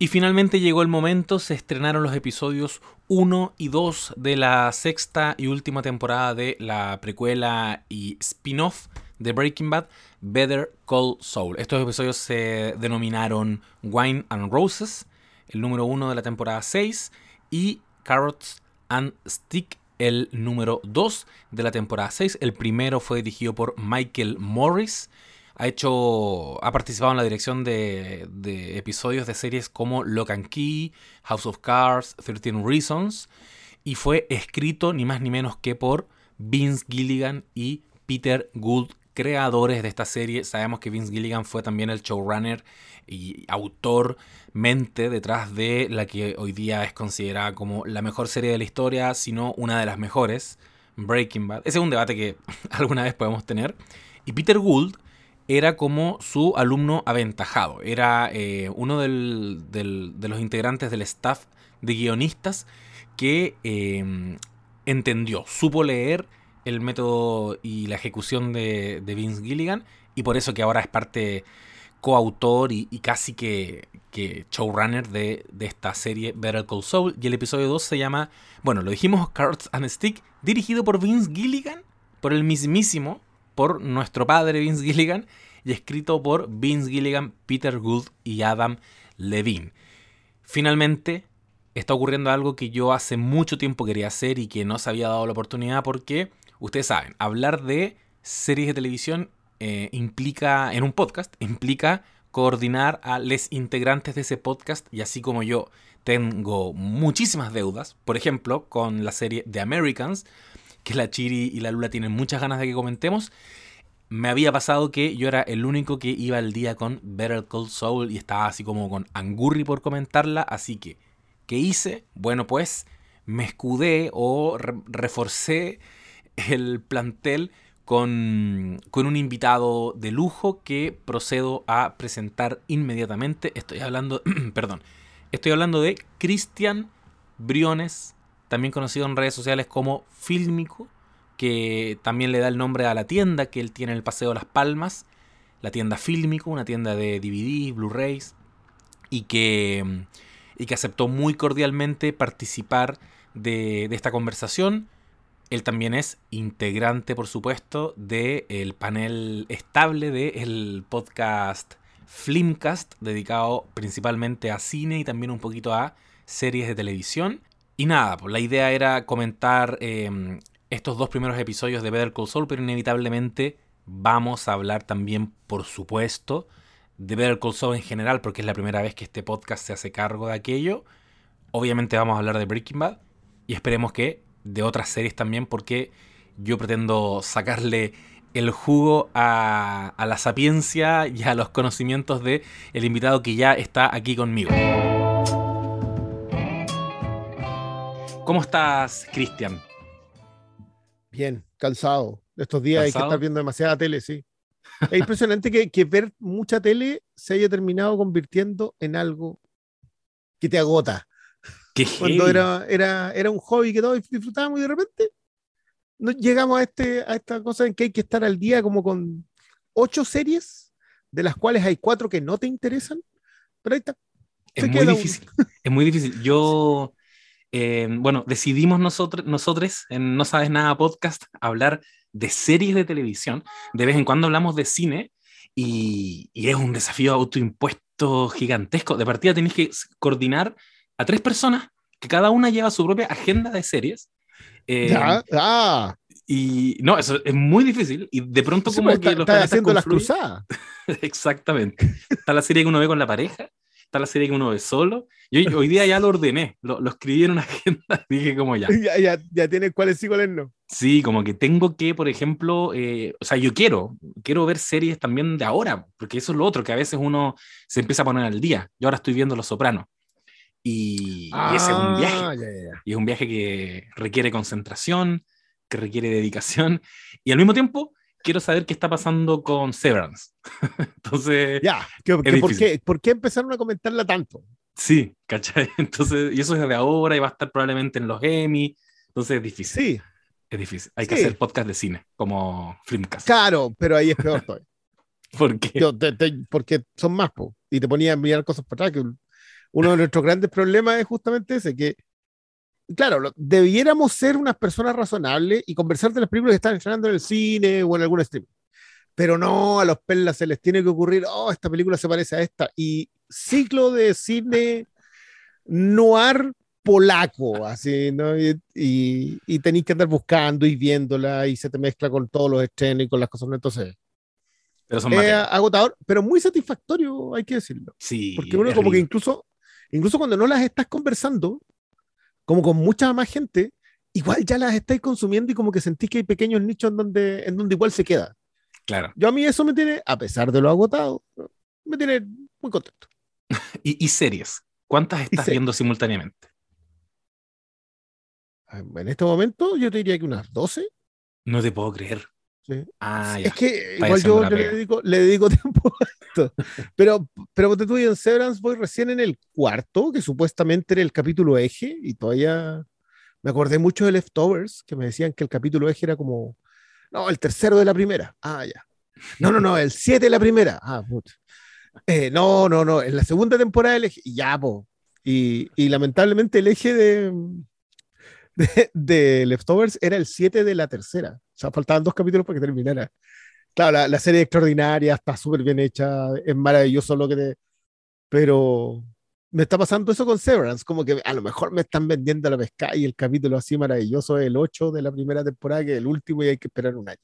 Y finalmente llegó el momento, se estrenaron los episodios 1 y 2 de la sexta y última temporada de la precuela y spin-off de Breaking Bad, Better Call Saul. Estos episodios se denominaron Wine and Roses, el número 1 de la temporada 6, y Carrots and Stick, el número 2 de la temporada 6. El primero fue dirigido por Michael Morris ha hecho. ha participado en la dirección de, episodios de series como Lock and Key, House of Cards, 13 Reasons. Y fue escrito ni más ni menos que por Vince Gilligan y Peter Gould, creadores de esta serie. Sabemos que Vince Gilligan fue también el showrunner y autor mente detrás de la que hoy día es considerada como la mejor serie de la historia, sino una de las mejores, Breaking Bad. Ese es un debate que alguna vez podemos tener. Y Peter Gould era como su alumno aventajado. Era eh, uno de los integrantes del staff de guionistas que em, entendió, supo leer el método y la ejecución de, Vince Gilligan y por eso que ahora es parte coautor y, casi que, showrunner de, de, esta serie Better Call Saul. Y el episodio 2 se llama, bueno, lo dijimos, Cards and Stick, dirigido por Vince Gilligan, por el mismísimo por nuestro padre Vince Gilligan y escrito por Vince Gilligan, Peter Gould y Adam Levine. Finalmente, está ocurriendo algo que yo hace mucho tiempo quería hacer y que no se había dado la oportunidad porque, ustedes saben, hablar de series de televisión eh, implica, en un podcast, implica coordinar a los integrantes de ese podcast y así como yo tengo muchísimas deudas, por ejemplo, con la serie The Americans, que la Chiri y la Lula tienen muchas ganas de que comentemos. Me había pasado que yo era el único que iba al día con Better Call Saul y estaba así como con angurri por comentarla, así que, ¿qué hice? Bueno, pues me escudé o reforcé el plantel con, con, un invitado de lujo que procedo a presentar inmediatamente. Estoy hablando, perdón, estoy hablando de Cristian Briones también conocido en redes sociales como Fílmico, que también le da el nombre a la tienda que él tiene en el Paseo de Las Palmas, la tienda Fílmico, una tienda de DVD, Blu-rays, y que, y que aceptó muy cordialmente participar de, esta conversación. Él también es integrante, por supuesto, del panel estable del podcast Flimcast, dedicado principalmente a cine y también un poquito a series de televisión. Y nada, pues la idea era comentar em, estos dos primeros episodios de Better Call Saul, pero inevitablemente vamos a hablar también, por supuesto, de Better Call Saul en general, porque es la primera vez que este podcast se hace cargo de aquello. Obviamente vamos a hablar de Breaking Bad y esperemos que de otras series también, porque yo pretendo sacarle el jugo a, a la sapiencia y a los conocimientos de el invitado que ya está aquí conmigo. ¿Cómo estás, Cristian? Bien, cansado. Estos días hay que estar viendo demasiada tele, sí. Es impresionante que, ver mucha tele se haya terminado convirtiendo en algo que te agota. Cuando era, era, era un hobby que todos disfrutábamos y de repente no, llegamos a, este, a esta cosa en que hay que estar al día como con ocho series, de las cuales hay cuatro que no te interesan, pero ahí está. Es muy difícil. Es muy difícil. Yo eh, bueno, decidimos nosotros, nosotros en No Sabes Nada Podcast hablar de series de televisión. De vez en cuando hablamos de cine y, es un desafío autoimpuesto gigantesco. De partida tenéis que coordinar a tres personas que cada una lleva su propia agenda de series. Eh, ah. Y no, eso es muy difícil. Y de pronto, como pues, que está, está haciendo las cruzadas. Exactamente. Está la serie que uno ve con la pareja está la serie que uno ve solo. Yo hoy día ya lo ordené, lo, lo escribí en una agenda, dije como ya. Ya, ya, ya tienes cuáles sí, cuáles no. Sí, como que tengo que, por ejemplo, eh, o sea, yo quiero, quiero ver series también de ahora, porque eso es lo otro, que a veces uno se empieza a poner al día. Yo ahora estoy viendo Los Sopranos. Y, y ese es un viaje. Ah, y es un viaje que requiere concentración, que requiere dedicación. Y al mismo tiempo, quiero saber qué está pasando con Severance. Entonces. Ya, ¿por, qué, ¿por, qué, empezaron a comentarla tanto? Sí, ¿cachai? Entonces, y eso es de ahora y va a estar probablemente en los Emmy. Entonces es difícil. Sí. Es difícil. Hay que hacer podcast de cine, como Filmcast. Claro, pero ahí es peor todavía. ¿Por qué? porque son más, po, y te ponía a mirar cosas para atrás. Que uno de nuestros grandes problemas es justamente ese, que, claro, debiéramos ser unas personas razonables y conversar de las películas que están estrenando en el cine o en algún stream. Pero no, a los perlas se les tiene que ocurrir, oh, esta película se parece a esta. Y ciclo de cine noir polaco, así, ¿no? Y, y, tenéis que andar buscando y viéndola y se te mezcla con todos los estrenos y con las cosas. Entonces, pero son es agotador, pero muy satisfactorio, hay que decirlo. Sí. Porque uno como que incluso, incluso cuando no las estás conversando, como con mucha más gente, igual ya las estáis consumiendo y como que sentís que hay pequeños nichos en donde, en donde igual se queda. Claro. Yo a mí eso me tiene, a pesar de lo agotado, me tiene muy contento. ¿Y, series? ¿Cuántas estás viendo simultáneamente? En este momento yo te diría que unas 12. No te puedo creer. Ah, es que igual yo, le, dedico, le, dedico, tiempo a esto. Pero, pero tú en Severance voy recién en el cuarto, que supuestamente era el capítulo eje, y todavía me acordé mucho de Leftovers, que me decían que el capítulo eje era como, no, el tercero de la primera. Ah, ya. No, no, no, el siete de la primera. Ah, puta. Eh, no, no, no, en la segunda temporada el eje, ya, po. Y, y lamentablemente el eje de, de, Leftovers era el 7 de la tercera. O sea, faltaban dos capítulos para que terminara. Claro, la, serie extraordinaria, está súper bien hecha, es maravilloso lo que te... Pero me está pasando eso con Severance, como que a lo mejor me están vendiendo la pesca y el capítulo así maravilloso es el 8 de la primera temporada, que es el último y hay que esperar un año.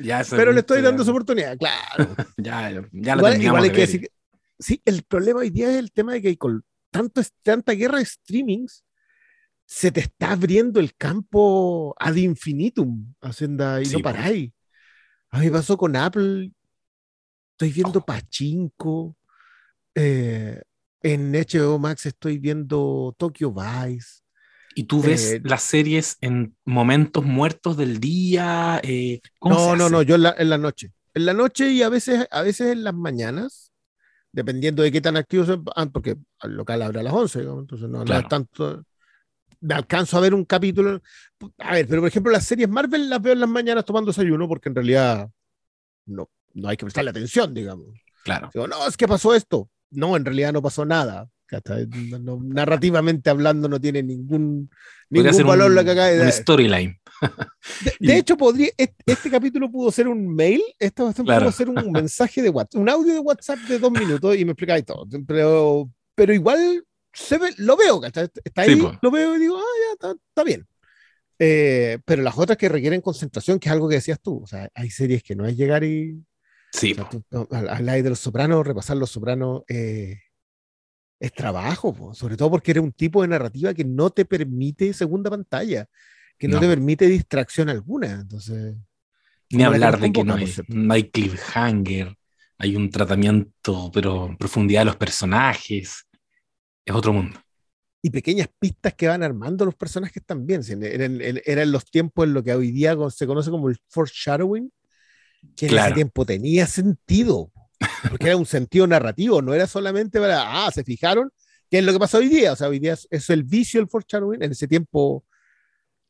Ya, Pero le estoy dando su oportunidad, claro. ya, ya igual, igual hay que decir, Sí, el problema hoy día es el tema de que con tanto, tanta guerra de streamings, se te está abriendo el campo ad infinitum, hacienda, y no paráis. A mí pasó con Apple, estoy viendo oh. Pachinko, eh, en HBO Max estoy viendo Tokyo Vice. ¿Y tú ves eh, las series en momentos muertos del día? Eh, no, no, no, yo en la, en la, noche. En la noche y a veces, a veces en las mañanas, dependiendo de qué tan activos, ah, porque al local abre a las 11, entonces no, no es tanto alcanzo a ver un capítulo. A ver, pero por ejemplo, las series Marvel las veo en las mañanas tomando desayuno porque en realidad no, no hay que prestarle atención, digamos. Claro. Digo, no, es que pasó esto. No, en realidad no pasó nada. narrativamente hablando no tiene ningún, ningún valor la que acaba de dar. storyline. De, hecho, podría, este, capítulo pudo ser un mail, esto pudo ser un mensaje de WhatsApp, un audio de WhatsApp de dos minutos y me explicáis todo. Pero, pero igual lo veo, está, ahí, lo veo y digo, ah, ya, está, bien. Eh, pero las otras que requieren concentración, que es algo que decías tú, o sea, hay series que no es llegar y... Sí. habláis de los sopranos, repasar los sopranos eh, es trabajo, sobre todo porque eres un tipo de narrativa que no te permite segunda pantalla, que no, te permite distracción alguna, entonces... Ni hablar de que no hay, no hay cliffhanger, hay un tratamiento, pero en profundidad de los personajes es otro mundo. Y pequeñas pistas que van armando los personajes también. Eran, eran los tiempos en lo que hoy día se conoce como el foreshadowing, que en ese tiempo tenía sentido, porque era un sentido narrativo, no era solamente para, ah, se fijaron, que es lo que pasa hoy día. O sea, hoy día es, el vicio del foreshadowing. En ese tiempo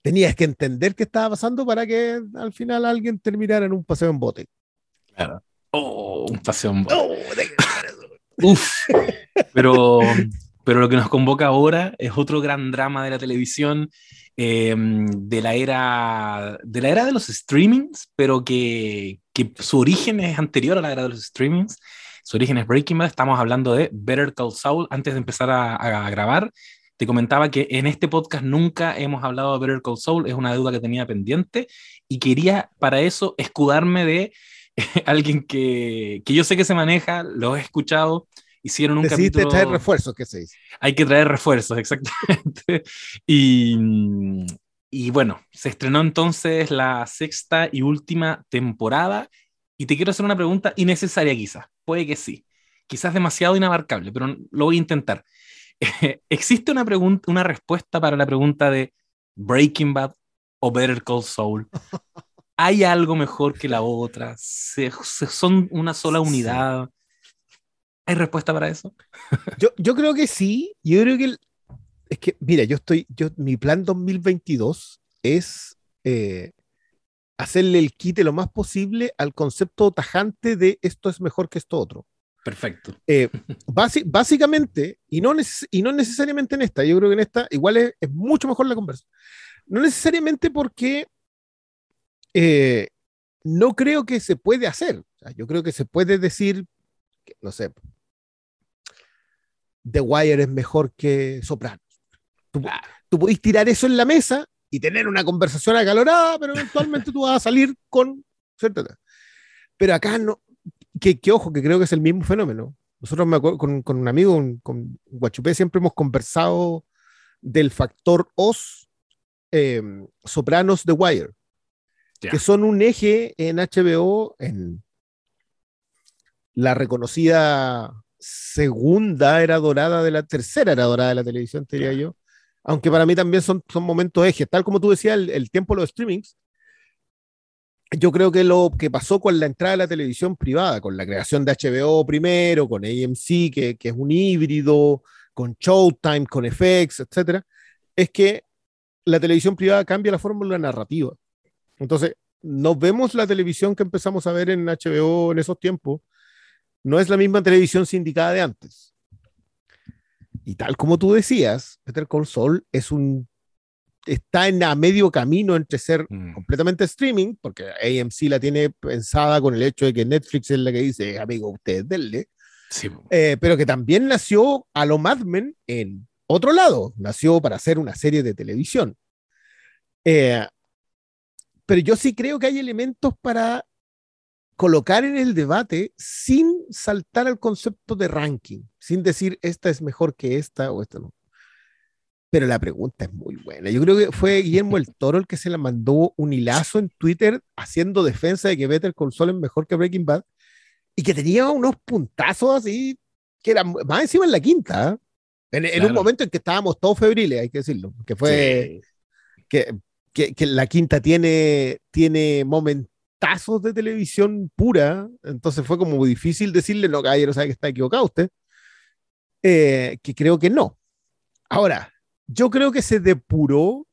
tenías que entender qué estaba pasando para que al final alguien terminara en un paseo en bote. Claro. Oh, un paseo en bote. Oh, Uf, pero pero lo que nos convoca ahora es otro gran drama de la televisión, em, de, la era, de la era de los streamings, pero que, que, su origen es anterior a la era de los streamings. Su origen es Breaking Bad. Estamos hablando de Better Call Saul. Antes de empezar a, grabar, te comentaba que en este podcast nunca hemos hablado de Better Call Saul. Es una deuda que tenía pendiente y quería para eso escudarme de alguien que, que yo sé que se maneja, lo he escuchado hicieron un Decidiste capítulo... traer refuerzos, ¿qué se dice? Hay que traer refuerzos, exactamente. y, y bueno, se estrenó entonces la sexta y última temporada. Y te quiero hacer una pregunta innecesaria quizás. Puede que sí. Quizás demasiado inabarcable, pero lo voy a intentar. ¿Existe una, pregunta, una respuesta para la pregunta de Breaking Bad o Better Call Saul? ¿Hay algo mejor que la otra? ¿Se, son una sola unidad? ¿Hay respuesta para eso? yo, yo creo que sí. Yo creo que es que, mira, yo estoy, yo, mi plan 2022 es eh, hacerle el quite lo más posible al concepto tajante de esto es mejor que esto otro. Perfecto. Eh, básicamente, y no, y no necesariamente en esta, yo creo que en esta igual es, mucho mejor la conversa. No necesariamente porque eh, no creo que se puede hacer. yo creo que se puede decir, no sé, The Wire es mejor que Sopranos. Tú, tú podés tirar eso en la mesa y tener una conversación acalorada, pero eventualmente tú vas a salir con... Pero acá no, que, ojo, que creo que es el mismo fenómeno. Nosotros me acuerdo, con, con, un amigo, con Guachupé, siempre hemos conversado del factor OS eh, Sopranos The Wire, que son un eje en HBO, en la reconocida segunda era dorada de la tercera era dorada de la televisión, diría yo. Aunque para mí también son, son momentos ejes. Tal como tú decías, el, el tiempo de los streamings yo creo que lo que pasó con la entrada de la televisión privada, con la creación de HBO primero, con AMC, que, que es un híbrido, con Showtime, con FX, etcétera, es que la televisión privada cambia la fórmula narrativa. Entonces, nos vemos la televisión que empezamos a ver en HBO en esos tiempos, no es la misma televisión sindicada de antes. Y tal como tú decías, Peter Call Saul es un está en a medio camino entre ser mm. completamente streaming, porque AMC la tiene pensada con el hecho de que Netflix es la que dice, amigo, usted denle, eh, pero que también nació a lo Mad Men en otro lado, nació para hacer una serie de televisión. Eh, pero yo sí creo que hay elementos para colocar en el debate sin saltar al concepto de ranking, sin decir esta es mejor que esta o esta no. Pero la pregunta es muy buena. Yo creo que fue Guillermo el Toro el que se la mandó un hilazo en Twitter haciendo defensa de que Better Call Saul es mejor que Breaking Bad y que tenía unos puntazos así que eran más encima en la quinta. ¿eh? En, un momento en que estábamos todos febriles, hay que decirlo, que fue que, que, que, la quinta tiene, tiene momentazos de televisión pura, entonces fue como muy difícil decirle, no, caballero, sabe que está equivocado usted, eh, que creo que no. Ahora, yo creo que se depuró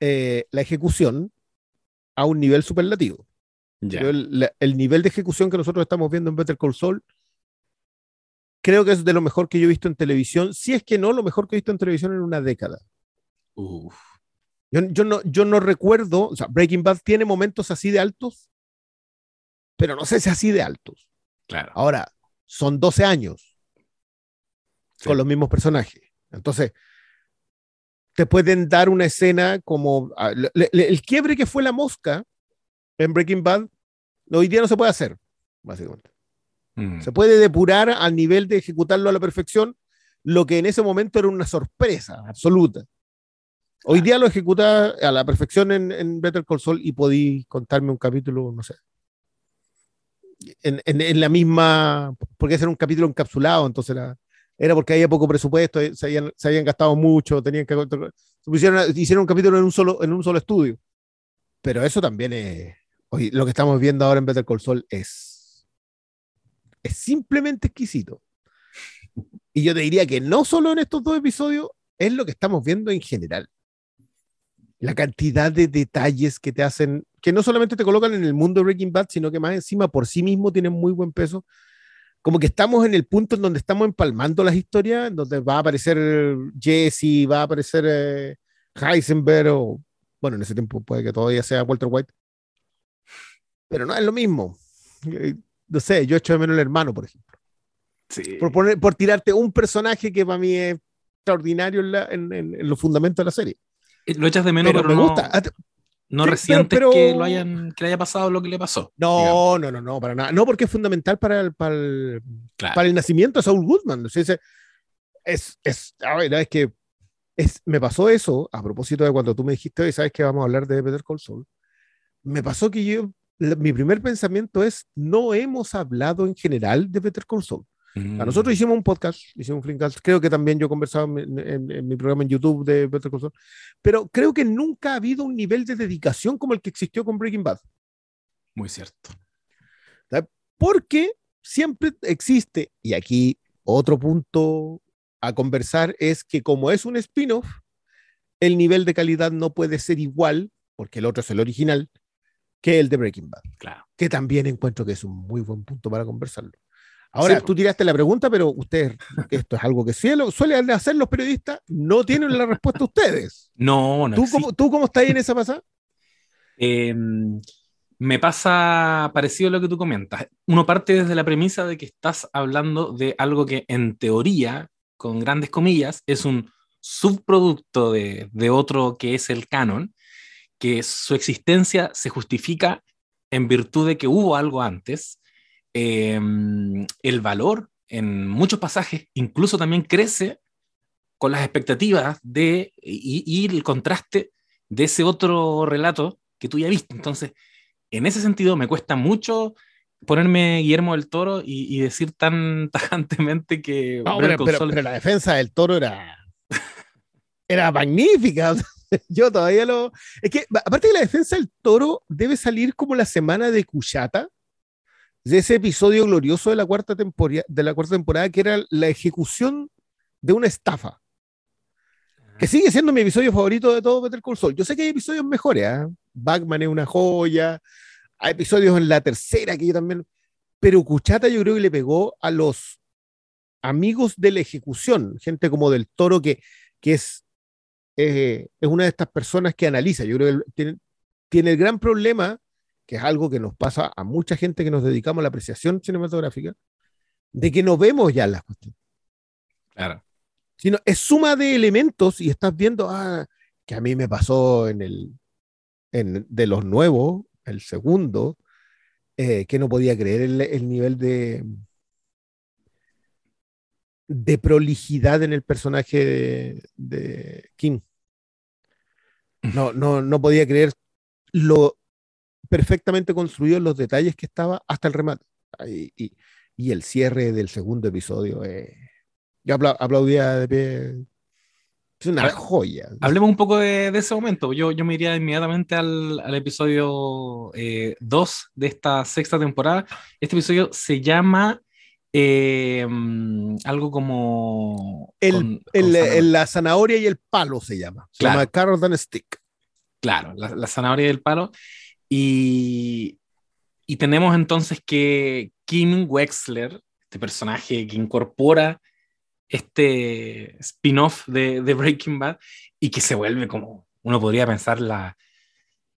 eh, la ejecución a un nivel superlativo. El, el, nivel de ejecución que nosotros estamos viendo en Better Call Saul creo que es de lo mejor que yo he visto en televisión, si es que no lo mejor que he visto en televisión en una década. Yo, yo, no, yo no recuerdo, o sea, Breaking Bad tiene momentos así de altos, pero no sé si así de altos. Claro. Ahora, son 12 años con los mismos personajes. Entonces, te pueden dar una escena como ah, el quiebre que fue la mosca en Breaking Bad, hoy día no se puede hacer, básicamente. Mm. Se puede depurar al nivel de ejecutarlo a la perfección, lo que en ese momento era una sorpresa absoluta. Hoy día lo ejecuta a la perfección en, Better Call Saul y podí contarme un capítulo, no sé, en, en, la misma, porque ese era un capítulo encapsulado, entonces era, era porque había poco presupuesto, eh, se habían, se habían gastado mucho, tenían que hicieron un capítulo en un solo en un solo estudio. Pero eso también es hoy lo que estamos viendo ahora en Better Call Saul es es simplemente exquisito. Y yo te diría que no solo en estos dos episodios, es lo que estamos viendo en general. La cantidad de detalles que te hacen, que no solamente te colocan en el mundo de Breaking Bad, sino que más encima por sí mismo tienen muy buen peso como que estamos en el punto en donde estamos empalmando las historias, en donde va a aparecer Jesse, va a aparecer eh, Heisenberg, o bueno, en ese tiempo puede que todavía sea Walter White, pero no es lo mismo. Eh, no sé, yo echo de menos el hermano, por ejemplo. Sí. Por, poner, por tirarte un personaje que para mí es extraordinario en, en, los fundamentos de la serie. Eh, lo echas de menos, pero, me gusta. Ah, no recientes que lo hayan que le haya pasado lo que le pasó. No, no, no, no, para nada. No, porque es fundamental para el, para el, para el nacimiento de Saul Goodman. es, es, a ver, es que es, me pasó eso a propósito de cuando tú me dijiste, hoy sabes que vamos a hablar de Better Call Saul. Me pasó que yo, mi primer pensamiento es, no hemos hablado en general de Better Call Saul. A nosotros mm. hicimos un podcast, hicimos un Flinkcast, creo que también yo conversaba en, en, mi programa en YouTube de Better Call Saul, pero creo que nunca ha habido un nivel de dedicación como el que existió con Breaking Bad. Muy cierto. Porque siempre existe, y aquí otro punto a conversar es que como es un spin-off, el nivel de calidad no puede ser igual, porque el otro es el original, que el de Breaking Bad. Claro. Que también encuentro que es un muy buen punto para conversarlo. Ahora, tú tiraste la pregunta, pero ustedes, esto es algo que suelen hacer los periodistas, no tienen la respuesta ustedes. No, no. ¿Tú, cómo, ¿tú cómo estás ahí en esa pasada? Em, me pasa parecido a lo que tú comentas. Uno parte desde la premisa de que estás hablando de algo que en teoría, con grandes comillas, es un subproducto de, de otro que es el canon, que su existencia se justifica en virtud de que hubo algo antes. Em, el valor en muchos pasajes incluso también crece con las expectativas de, y, y el contraste de ese otro relato que tú ya viste. Entonces, en ese sentido me cuesta mucho ponerme Guillermo del Toro y, decir tan tajantemente que... pero, la defensa del Toro era, era magnífica. Yo todavía lo... Es que, aparte de la defensa del Toro, debe salir como la semana de Cuyata, de ese episodio glorioso de la cuarta temporada, de la cuarta temporada que era la ejecución de una estafa. Que sigue siendo mi episodio favorito de todo Better Call Saul. Yo sé que hay episodios mejores, ¿eh? Batman es una joya, hay episodios en la tercera que yo también, pero Cuchata yo creo que le pegó a los amigos de la ejecución, gente como del Toro que, que es, eh, es una de estas personas que analiza, yo creo que tiene, tiene el gran problema, que es algo que nos pasa a mucha gente que nos dedicamos a la apreciación cinematográfica, de que no vemos ya las cuestiones. Claro. Sino es suma de elementos y estás viendo, ah, que a mí me pasó en el, en, de los nuevos, el segundo, eh, que no podía creer el, nivel de, de prolijidad en el personaje de, King. No, no, no podía creer lo perfectamente construido los detalles que estaba hasta el remate. Y, y, el cierre del segundo episodio. Eh, yo aplaudía de pie es una joya. Hablemos un poco de, ese momento. Yo, yo me iría inmediatamente al, al episodio 2 eh, de esta sexta temporada. Este episodio se llama eh, algo como... El, el, la zanahoria y el palo se llama. Se llama Carrot and Stick. Claro, la, la zanahoria y el palo. Y, y tenemos entonces que Kim Wexler, este personaje que incorpora este spin-off de, Breaking Bad y que se vuelve como, uno podría pensar, la,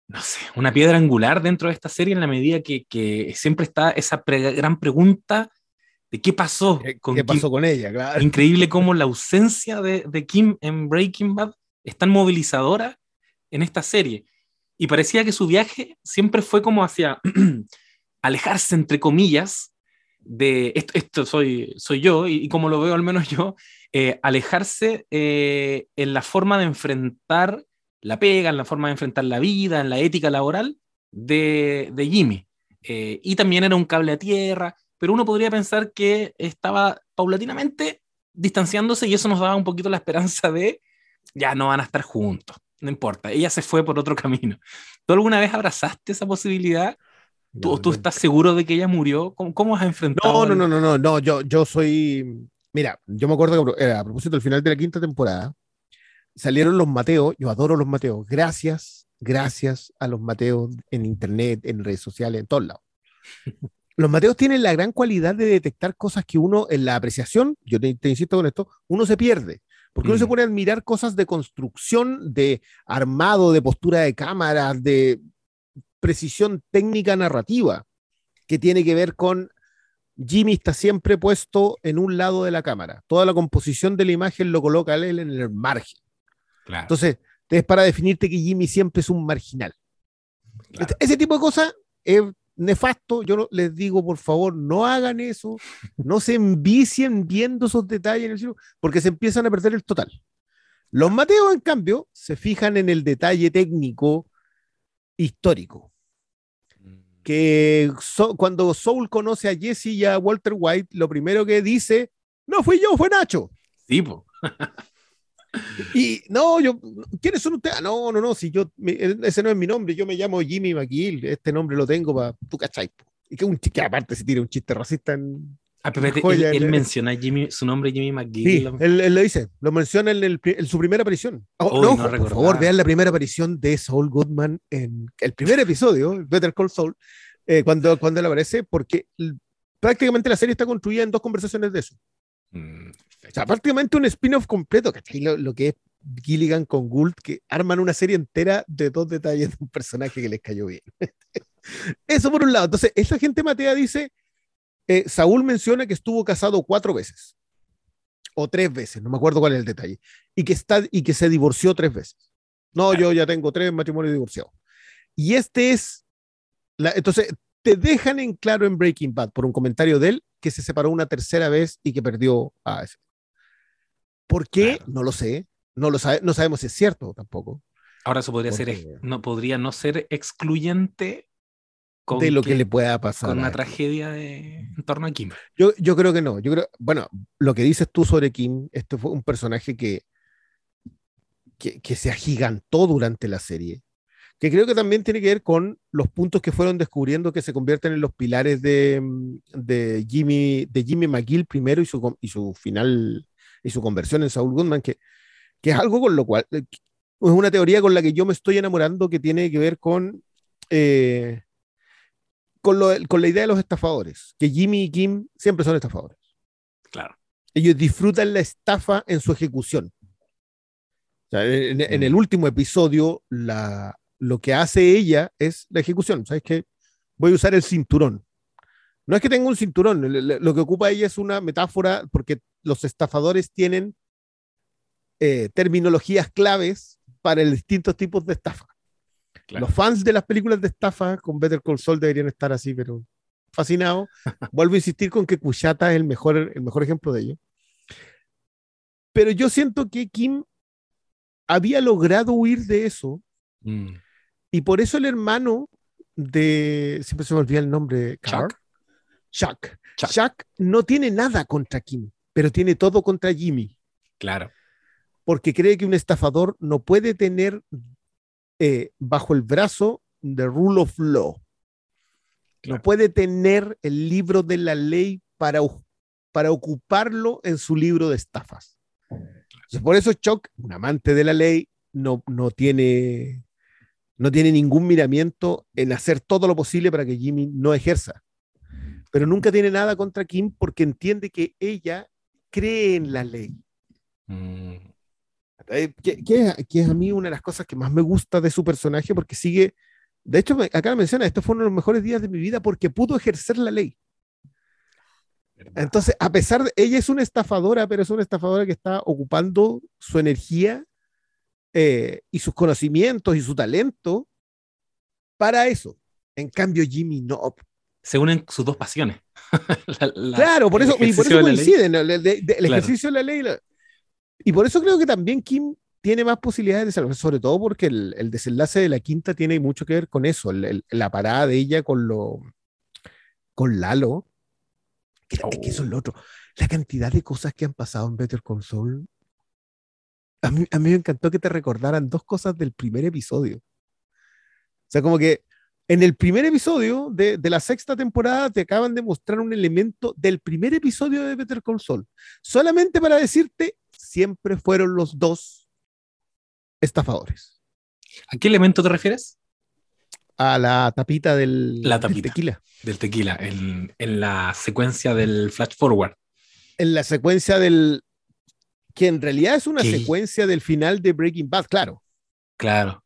no sé, una piedra angular dentro de esta serie en la medida que, siempre está esa gran pregunta de qué pasó con, ¿Qué pasó con ella. Increíble cómo la ausencia de, Kim en Breaking Bad es tan movilizadora en esta serie. Y parecía que su viaje siempre fue como hacia alejarse, entre comillas, de esto, soy, soy yo y, como lo veo al menos yo, eh, alejarse eh, en la forma de enfrentar la pega, en la forma de enfrentar la vida, en la ética laboral de, Jimmy. Eh, y también era un cable a tierra, pero uno podría pensar que estaba paulatinamente distanciándose y eso nos daba un poquito la esperanza de ya no van a estar juntos, no importa, ella se fue por otro camino. ¿Tú alguna vez abrazaste esa posibilidad? ¿Tú, ¿Tú, estás seguro de que ella murió? ¿Cómo, cómo has enfrentado? No, no, no, no, no, yo, yo soy. Mira, yo me acuerdo que eh, a propósito del final de la quinta temporada, salieron los Mateos, yo adoro los Mateos, gracias, gracias a los Mateos en internet, en redes sociales, en todos lados. Los Mateos tienen la gran cualidad de detectar cosas que uno, en la apreciación, yo te, insisto con esto, uno se pierde. Porque uno se mm. pone a admirar cosas de construcción, de armado, de postura de cámara, de precisión técnica narrativa, que tiene que ver con Jimmy está siempre puesto en un lado de la cámara. Toda la composición de la imagen lo coloca él en el margen. Entonces, es para definirte que Jimmy siempre es un marginal. Ese tipo de cosas es nefasto. Yo les digo, por favor, no hagan eso. No se envicien viendo esos detalles en el porque se empiezan a perder el total. Los Mateos, en cambio, se fijan en el detalle técnico histórico que cuando Soul conoce a Jesse y a Walter White, lo primero que dice, no fui yo, fue Nacho. Sí, y no, yo, ¿quiénes son ustedes? Ah, no, no, no, si yo, ese no es mi nombre, yo me llamo Jimmy McGill, este nombre lo tengo para, tu cachai. Y que, un, que aparte se tira un chiste racista en, Ah, pero él, menciona Jimmy, su nombre Jimmy McGill. Sí, él, lo dice, lo menciona en, su primera aparición. Oh, no, por favor, vean la primera aparición de Saul Goodman en el primer episodio, Better Call Saul, eh, cuando, cuando él aparece, porque prácticamente la serie está construida en dos conversaciones de eso. Mm, o sea, prácticamente un spin-off completo, ¿cachai? Lo, lo, que es Gilligan con Gould, que arman una serie entera de dos detalles de un personaje que les cayó bien. Eso por un lado. Entonces, esa gente Matea dice, eh, Saúl menciona que estuvo casado cuatro veces, o tres veces, no me acuerdo cuál es el detalle, y que, está, y que se divorció tres veces. No, yo ya tengo tres matrimonios divorciados. Y este es, la, entonces, te dejan en claro en Breaking Bad por un comentario de él que se separó una tercera vez y que perdió a ese. ¿Por qué? No lo sé. No, lo sabe, no sabemos si es cierto tampoco. Ahora eso podría ser, no, podría no ser excluyente de lo que, le pueda pasar. Con una tragedia en torno a Kim. Yo, yo creo que no. Yo creo, bueno, lo que dices tú sobre Kim, esto fue un personaje que, que, que se agigantó durante la serie que creo que también tiene que ver con los puntos que fueron descubriendo que se convierten en los pilares de, mm, de Jimmy, de Jimmy McGill primero y su, y su final y su conversión en Saul Goodman, que, que es algo con lo cual eh, es una teoría con la que yo me estoy enamorando que tiene que ver con, eh, con, lo, con la idea de los estafadores, que Jimmy y Kim siempre son estafadores. Claro. Ellos disfrutan la estafa en su ejecución. en, en, el mm. último episodio, la, lo que hace ella es la ejecución. ¿Sabes qué? Voy a usar el cinturón. No es que tenga un cinturón, lo que ocupa ella es una metáfora porque los estafadores tienen eh, terminologías claves para distintos tipos de estafa. Los fans de las películas de estafa con Better Call Saul deberían estar así, pero fascinados. Vuelvo a insistir con que Kushata es el mejor, el mejor ejemplo de ello. Pero yo siento que Kim había logrado huir de eso mm. Y por eso el hermano de, siempre se me olvida el nombre, Chuck. Chuck. Chuck. no tiene nada contra Kim, pero tiene todo contra Jimmy. Claro. Porque cree que un estafador no puede tener eh, bajo el brazo the rule of law. No puede tener el libro de la ley para, para ocuparlo en su libro de estafas. por eso Chuck, un amante de la ley, no, no tiene no tiene ningún miramiento en hacer todo lo posible para que Jimmy no ejerza. Pero nunca tiene nada contra Kim porque entiende que ella cree en la ley. Mm. Que, es a mí una de las cosas que más me gusta de su personaje porque sigue, de hecho acá menciona, estos fueron los mejores días de mi vida porque pudo ejercer la ley. Entonces, a pesar de, ella es una estafadora, pero es una estafadora que está ocupando su energía eh, y sus conocimientos y su talento para eso. En cambio, Jimmy no. Se unen sus dos pasiones. claro, por eso, coinciden el, ejercicio de la ley. y por eso creo que también Kim tiene más posibilidades de salvar, sobre todo porque el, desenlace de la quinta tiene mucho que ver con eso, la parada de ella con lo con Lalo. Que, que eso es lo otro. La cantidad de cosas que han pasado en Better Console a mí, me encantó que te recordaran dos cosas del primer episodio. O sea, como que en el primer episodio de, la sexta temporada te acaban de mostrar un elemento del primer episodio de Better Call Saul, solamente para decirte, siempre fueron los dos estafadores. ¿A qué elemento te refieres? A la tapita del, la tequila. Del tequila, en, en la secuencia del flash forward. En la secuencia del, que en realidad es una secuencia del final de Breaking Bad, claro. Claro,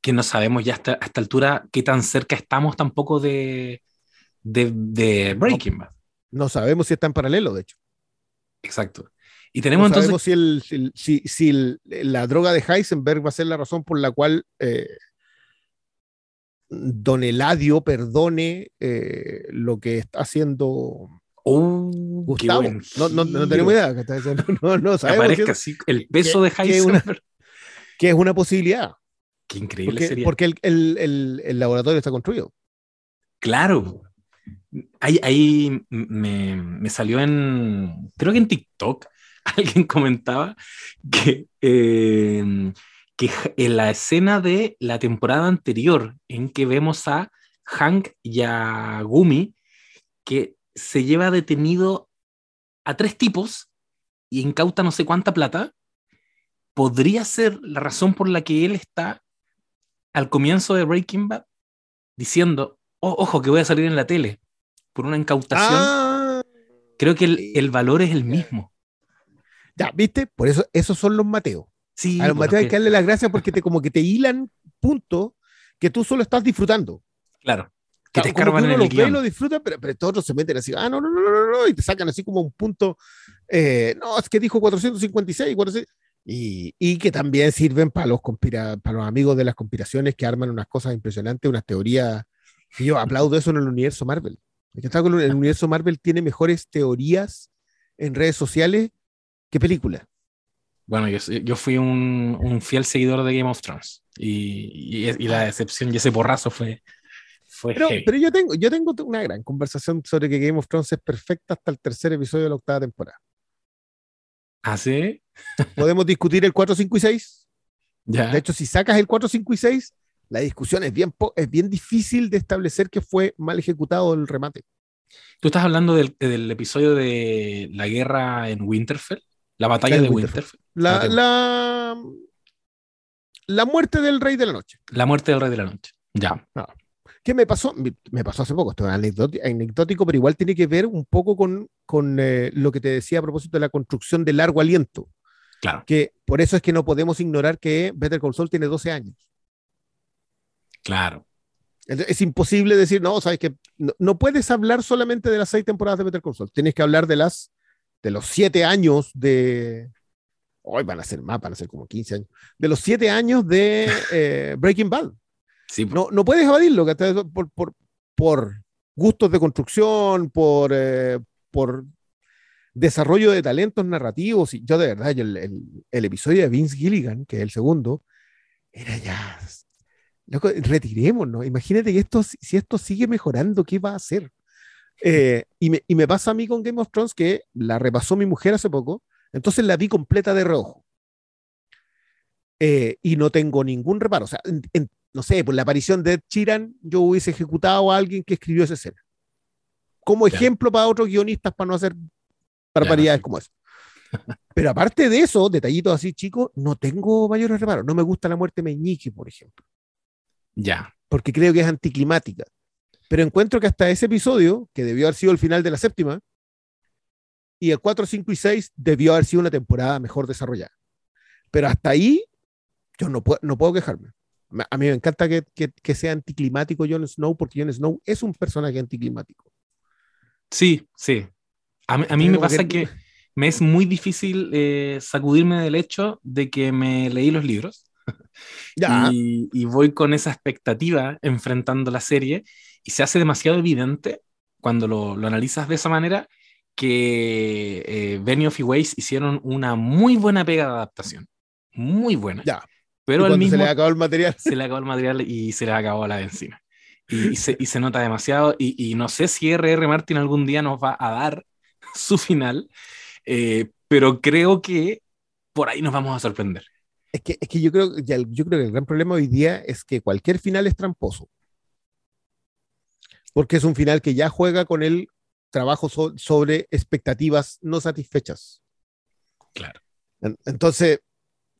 que no sabemos ya hasta, esta altura qué tan cerca estamos tampoco de, de, Breaking Bad. No sabemos si está en paralelo, de hecho. Exacto. Y tenemos no sabemos si, si, si la droga de Heisenberg va a ser la razón por la cual eh, Don Eladio perdone eh, lo que está haciendo Oh, Gustavo. No, no, no, tenemos idea. No, no sabemos. así el peso de Heisenberg. Que es una posibilidad. Qué increíble porque, sería. Porque el, el, el, laboratorio está construido. Claro. Ahí, ahí me, me, salió en, creo que en TikTok, alguien comentaba que, eh, que en la escena de la temporada anterior en que vemos a Hank y a Gumi, que se lleva detenido a tres tipos y incauta no sé cuánta plata, podría ser la razón por la que él está al comienzo de Breaking Bad diciendo, oh, ojo, que voy a salir en la tele por una incautación. Ah, Creo que el, valor es el mismo. Ya, ¿viste? Por eso, esos son los Mateos. Sí, a los Mateos hay que darle las gracias porque te, como que te hilan puntos que tú solo estás disfrutando. Claro. Que te como que uno lo ve y lo disfruta, pero, pero todos se meten así, ah, no, no, no, no, no, y te sacan así como un punto, eh, no, es que dijo 456, 456 y, y, que también sirven para los, conspira, para los amigos de las conspiraciones que arman unas cosas impresionantes, unas teorías, y yo aplaudo eso en el universo Marvel. El universo Marvel tiene mejores teorías en redes sociales que películas. Bueno, yo, yo fui un, un, fiel seguidor de Game of Thrones y, y, y la decepción y ese borrazo fue, pero, yo, tengo, yo tengo una gran conversación sobre que Game of Thrones es perfecta hasta el tercer episodio de la octava temporada. ¿Ah, sí? Podemos discutir el 4, 5 y 6. Ya. De hecho, si sacas el 4, 5 y 6, la discusión es bien, es bien difícil de establecer que fue mal ejecutado el remate. ¿Tú estás hablando del, del episodio de la guerra en Winterfell? ¿La batalla de Winterfell? La, la, la, muerte del rey de la noche. La muerte del rey de la noche. Ya. No. ¿Qué me pasó? Me pasó hace poco, esto es anecdótico, pero igual tiene que ver un poco con, con eh, lo que te decía a propósito de la construcción de largo aliento. Claro. Que por eso es que no podemos ignorar que Better Call Saul tiene 12 años. Claro. Es, imposible decir, no, sabes que no, puedes hablar solamente de las seis temporadas de Better Call Saul. Tienes que hablar de las de los siete años de. Hoy van a ser más, van a ser como 15 años. De los siete años de eh, Breaking Bad. No, no puedes evadirlo, por, por, por gustos de construcción, por, eh, por desarrollo de talentos narrativos. Y yo de verdad, el, el, episodio de Vince Gilligan, que es el segundo, era ya... Loco, retirémonos. Imagínate que esto, si esto sigue mejorando, ¿qué va a hacer? Eh, y, me, y, me, pasa a mí con Game of Thrones que la repasó mi mujer hace poco, entonces la vi completa de rojo. Eh, y no tengo ningún reparo. O sea, en, no sé, por la aparición de Ed Sheeran, yo hubiese ejecutado a alguien que escribió esa escena. Como ejemplo para otros guionistas para no hacer barbaridades como eso. Pero aparte de eso, detallitos así chicos, no tengo mayores reparos. No me gusta la muerte Meñique, por ejemplo. Ya. Porque creo que es anticlimática. Pero encuentro que hasta ese episodio, que debió haber sido el final de la séptima, y el 4, 5 y 6 debió haber sido una temporada mejor desarrollada. Pero hasta ahí, yo no puedo, no puedo quejarme. A mí me encanta que, que, sea anticlimático Jon Snow, porque Jon Snow es un personaje anticlimático. Sí, sí. A, mí me pasa que... me es muy difícil eh, sacudirme del hecho de que me leí los libros. Ya. Y, voy con esa expectativa enfrentando la serie y se hace demasiado evidente cuando lo, lo analizas de esa manera que eh, Benioff y Weiss hicieron una muy buena pega de adaptación. Muy buena. Ya. Pero al mismo, se le acabó el material. Se le acabó el material y se le acabó la benzina. Y, se, y se, nota demasiado. Y, y, no sé si R.R. Martin algún día nos va a dar su final, eh, pero creo que por ahí nos vamos a sorprender. Es que, es que yo, creo, yo creo que el gran problema hoy día es que cualquier final es tramposo. Porque es un final que ya juega con el trabajo sobre expectativas no satisfechas. Claro. Entonces,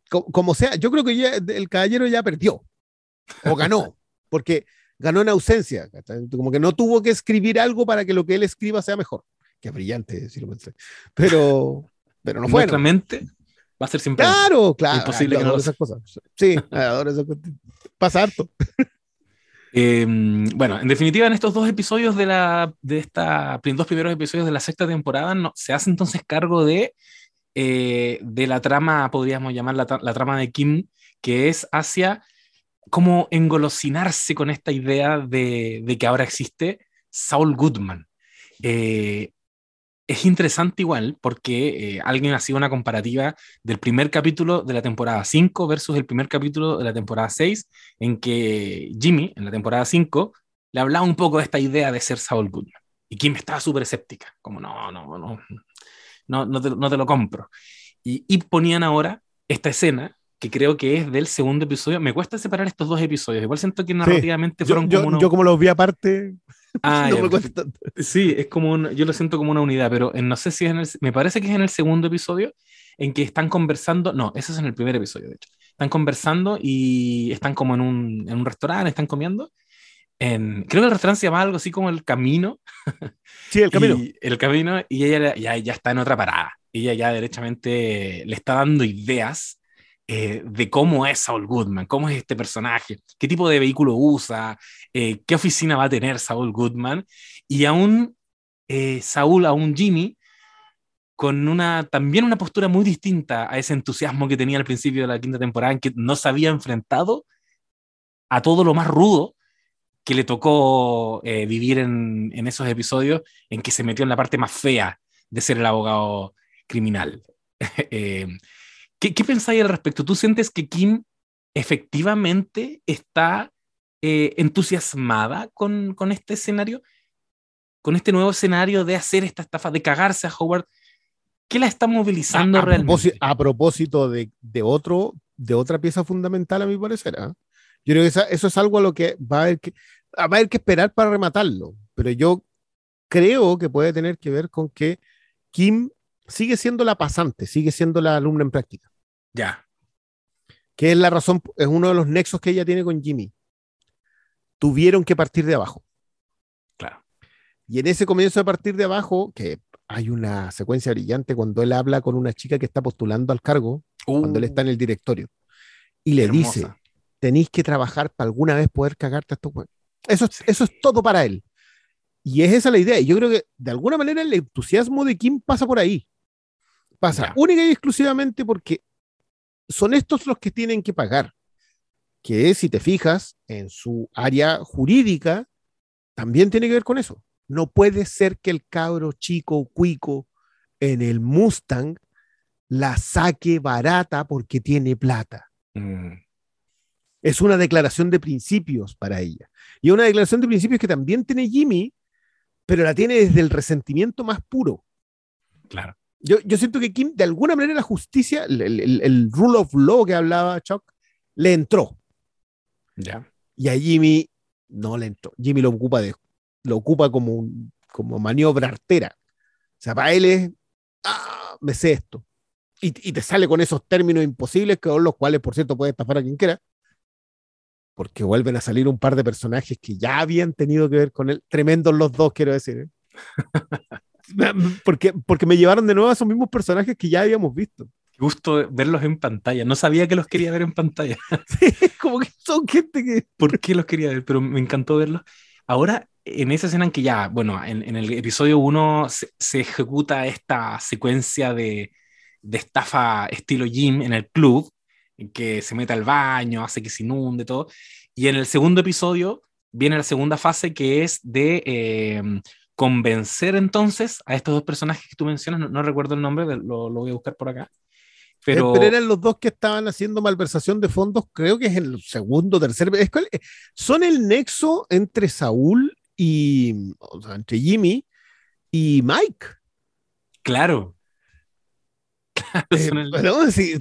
como sea, yo creo que ya, el caballero ya perdió o ganó, porque ganó en ausencia, como que no tuvo que escribir algo para que lo que él escriba sea mejor. Qué brillante, si lo pensé. Pero, pero no fue. Nuestra mente va a ser siempre. Claro, claro. Imposible que no esas cosas. Sí, adoro esas cosas. Pasa harto. Em, bueno, en definitiva, en estos dos episodios de la de esta dos primeros episodios de la sexta temporada no, se hace entonces cargo de eh, de la trama, podríamos llamar la, trama de Kim, que es hacia cómo engolosinarse con esta idea de, que ahora existe Saul Goodman. Eh, es interesante igual porque eh, alguien ha sido una comparativa del primer capítulo de la temporada 5 versus el primer capítulo de la temporada 6, en que Jimmy, en la temporada 5, le hablaba un poco de esta idea de ser Saul Goodman. Y Kim estaba súper escéptica, como no, no, no, no, no, te, no te lo compro. Y, y, ponían ahora esta escena, que creo que es del segundo episodio. Me cuesta separar estos dos episodios. Igual siento que narrativamente fueron yo, como. Yo, como los vi aparte. Ah, no me tanto. Sí, es como yo lo siento como una unidad, pero no sé si es en el. Me parece que es en el segundo episodio en que están conversando. No, eso es en el primer episodio, de hecho. Están conversando y están como en un, en un restaurante, están comiendo. en, creo que el restaurante se llamaba algo así como El Camino. Sí, El Camino. Y, el Camino, y ella ya, ya está en otra parada. Ella ya derechamente le está dando ideas eh, de cómo es Saul Goodman, cómo es este personaje, qué tipo de vehículo usa, eh, qué oficina va a tener Saul Goodman. Y aún eh, Saúl, aún Jimmy, con una, también una postura muy distinta a ese entusiasmo que tenía al principio de la quinta temporada, en que no se había enfrentado a todo lo más rudo que le tocó eh, vivir en, en, esos episodios en que se metió en la parte más fea de ser el abogado criminal. ¿qué, ¿qué, pensáis al respecto? ¿Tú sientes que Kim efectivamente está eh, entusiasmada con, con este escenario? Con este nuevo escenario de hacer esta estafa, de cagarse a Howard ¿Qué la está movilizando a, a realmente? Propósito, a propósito de, de, otro, de otra pieza fundamental, a mi parecer. ¿eh? Yo creo que esa, eso es algo a lo que va a, haber que va a haber que esperar para rematarlo. Pero yo creo que puede tener que ver con que Kim sigue siendo la pasante, sigue siendo la alumna en práctica. Ya. Que es la razón, es uno de los nexos que ella tiene con Jimmy. Tuvieron que partir de abajo. Claro. Y en ese comienzo de partir de abajo, que hay una secuencia brillante cuando él habla con una chica que está postulando al cargo, uh, cuando él está en el directorio, y le hermosa. dice, tenéis que trabajar para alguna vez poder cagarte a estos eso, sí. eso es todo para él. Y es esa la idea. Y yo creo que de alguna manera el entusiasmo de Kim pasa por ahí. Pasa ya. única y exclusivamente porque son estos los que tienen que pagar. Que si te fijas en su área jurídica, también tiene que ver con eso. No puede ser que el cabro chico, cuico, en el Mustang la saque barata porque tiene plata. Mm. Es una declaración de principios para ella. Y una declaración de principios que también tiene Jimmy, pero la tiene desde el resentimiento más puro. Claro. Yo, yo siento que Kim, de alguna manera, la justicia, el, el, el rule of law que hablaba Chuck, le entró. Ya. Y a Jimmy no le entró. Jimmy lo ocupa de lo ocupa como, un, como maniobra artera. O sea, para él es, ah, me sé esto. Y, y, te sale con esos términos imposibles, son los cuales, por cierto, puede estafar a quien quiera. Porque vuelven a salir un par de personajes que ya habían tenido que ver con él. Tremendos los dos, quiero decir. ¿eh? porque, porque me llevaron de nuevo a esos mismos personajes que ya habíamos visto. Qué gusto verlos en pantalla. No sabía que los quería ver en pantalla. sí, como que son gente que. ¿Por qué los quería ver? Pero me encantó verlos. Ahora, en esa escena en que ya, bueno, en, en el episodio 1 se, se, ejecuta esta secuencia de, de, estafa estilo Jim en el club, en que se mete al baño, hace que se inunde, todo. Y en el segundo episodio viene la segunda fase que es de eh, convencer entonces a estos dos personajes que tú mencionas, no, no recuerdo el nombre, lo, lo, voy a buscar por acá. Pero... pero... eran los dos que estaban haciendo malversación de fondos, creo que es el segundo, tercer. Es, son el nexo entre Saúl y o sea, entre Jimmy y Mike. Claro. claro eh, el... bueno, sí,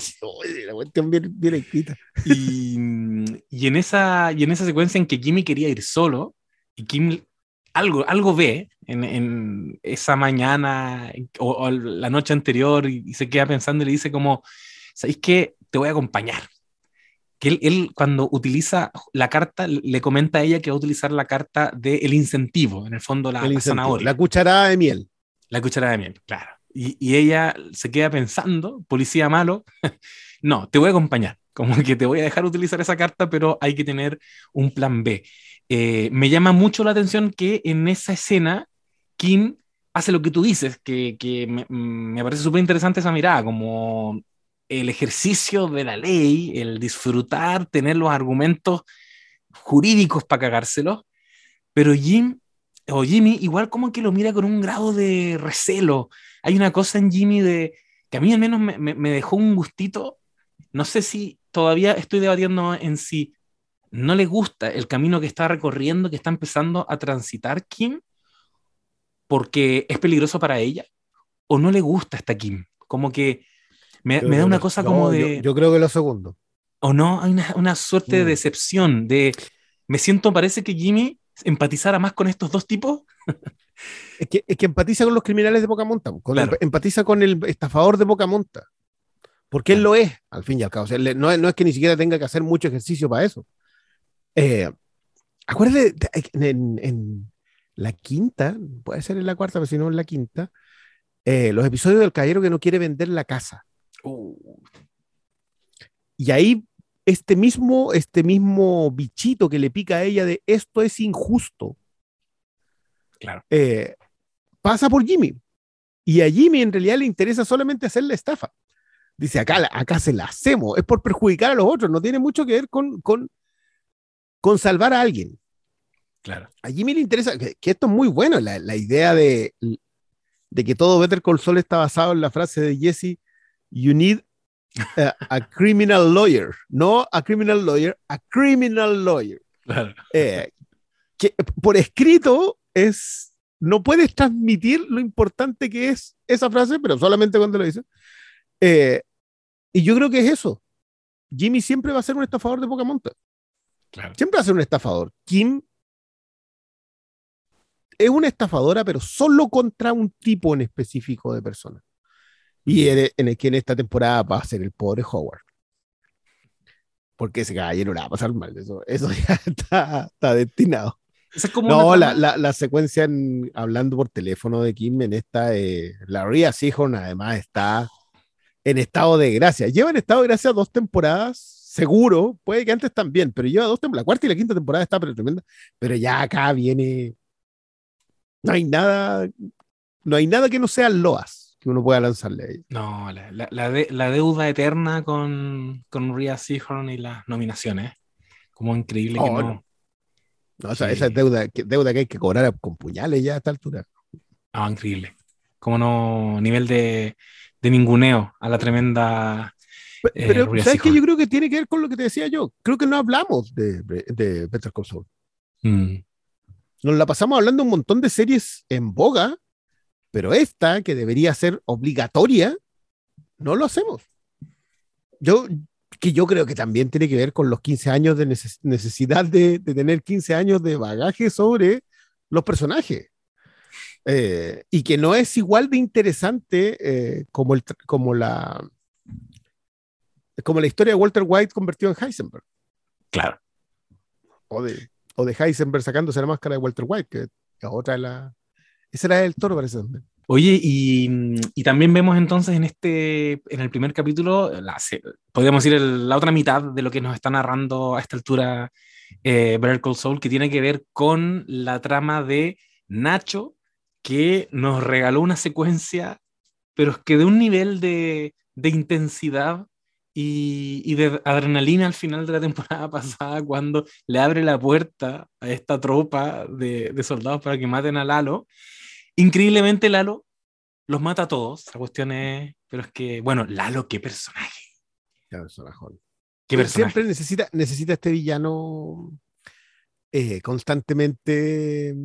la cuestión bien, bien escrita. Y, y, en esa, y en esa secuencia en que Jimmy quería ir solo, y Kim algo, algo ve en, en esa mañana o, o, la noche anterior y, y, se queda pensando y le dice como, ¿sabéis qué? Te voy a acompañar que él, él, cuando utiliza la carta, le comenta a ella que va a utilizar la carta del de incentivo, en el fondo la, el zanahoria. La cucharada de miel. La cucharada de miel, claro. Y, y, ella se queda pensando, policía malo, no, te voy a acompañar, como que te voy a dejar utilizar esa carta, pero hay que tener un plan B. Eh, me llama mucho la atención que en esa escena, Kim hace lo que tú dices, que, me, parece súper interesante esa mirada, como el ejercicio de la ley, el disfrutar, tener los argumentos jurídicos para cagárselos, pero Jim o Jimmy igual como que lo mira con un grado de recelo. Hay una cosa en Jimmy de que a mí al menos me, me, me dejó un gustito, no sé si todavía estoy debatiendo en si no le gusta el camino que está recorriendo, que está empezando a transitar Kim, porque es peligroso para ella, o no le gusta esta Kim, como que me, me da una cosa no, como de. Yo, yo, creo que lo segundo. O no, hay una, una suerte mm. de decepción. De. Me siento, parece que Jimmy empatizara más con estos dos tipos. es, que, es que empatiza con los criminales de. Con claro. el, empatiza con el estafador de Pocamonta. Porque él lo es, al fin y al cabo. O sea, no, no, es que ni siquiera tenga que hacer mucho ejercicio para eso. Eh, acuérdate, en, la quinta, puede ser en la cuarta, pero si no en la quinta, eh, los episodios del caballero que no quiere vender la casa. Uh. Y ahí este mismo, este mismo bichito que le pica a ella de esto es injusto. Claro. Eh, pasa por Jimmy. Y a Jimmy en realidad le interesa solamente hacer la estafa. Dice, acá, acá se la hacemos, es por perjudicar a los otros, no tiene mucho que ver con, con, con salvar a alguien. Claro. A Jimmy le interesa, que, esto es muy bueno, la, la, idea de, de que todo Better Call Saul está basado en la frase de Jesse, you need a, criminal lawyer, no a criminal lawyer, a criminal lawyer. Eh, que por escrito es, no puedes transmitir lo importante que es esa frase, pero solamente cuando lo dice. Eh, y yo creo que es eso. Jimmy siempre va a ser un estafador de poca monta. Siempre va a ser un estafador. Kim es una estafadora, pero solo contra un tipo en específico de personas. Y en, el que en esta temporada va a ser el pobre Howard. Porque ese caballero le va a pasar mal. Eso, eso ya está, está destinado. no, la, la, la, secuencia hablando por teléfono de Kim en esta, eh, la Ria Seahorn además está en estado de gracia. Lleva en estado de gracia dos temporadas, seguro, puede que antes también, pero lleva dos temporadas, la cuarta y la quinta temporada está pero tremenda, pero ya acá viene, no hay nada, no hay nada que no sea loas que uno pueda lanzarle ahí. No, la, la, la, deuda eterna con, con Rhea Seahorn y las nominaciones, como increíble que no. no. o sea, esa deuda, deuda que hay que cobrar con puñales ya a esta altura. Ah, increíble. Como no, nivel de, de ninguneo a la tremenda. Eh, pero, ¿sabes qué? Yo creo que tiene que ver con lo que te decía yo. Creo que no hablamos de, de Better Call Saul. Mm. Nos la pasamos hablando un montón de series en boga, pero esta, que debería ser obligatoria, no lo hacemos. Yo, que yo creo que también tiene que ver con los 15 años de necesidad de, de, tener 15 años de bagaje sobre los personajes. Eh, y que no es igual de interesante eh, como, el, como, la, como la historia de Walter White convertido en Heisenberg. Claro. O de, o de Heisenberg sacándose la máscara de Walter White, que, que otra la... Ese era el toro, parece. Oye, y, y, también vemos entonces en este, en el primer capítulo, la, podríamos decir la otra mitad de lo que nos está narrando a esta altura eh, Better Call Saul, que tiene que ver con la trama de Nacho que nos regaló una secuencia, pero es que de un nivel de, de intensidad y, y, de adrenalina al final de la temporada pasada, cuando le abre la puerta a esta tropa de, de soldados para que maten a Lalo. Increíblemente, Lalo los mata a todos. La cuestión es, pero es que, bueno, Lalo, qué personaje. Qué personaje. ¿Qué personaje? Siempre necesita, necesita este villano eh, constantemente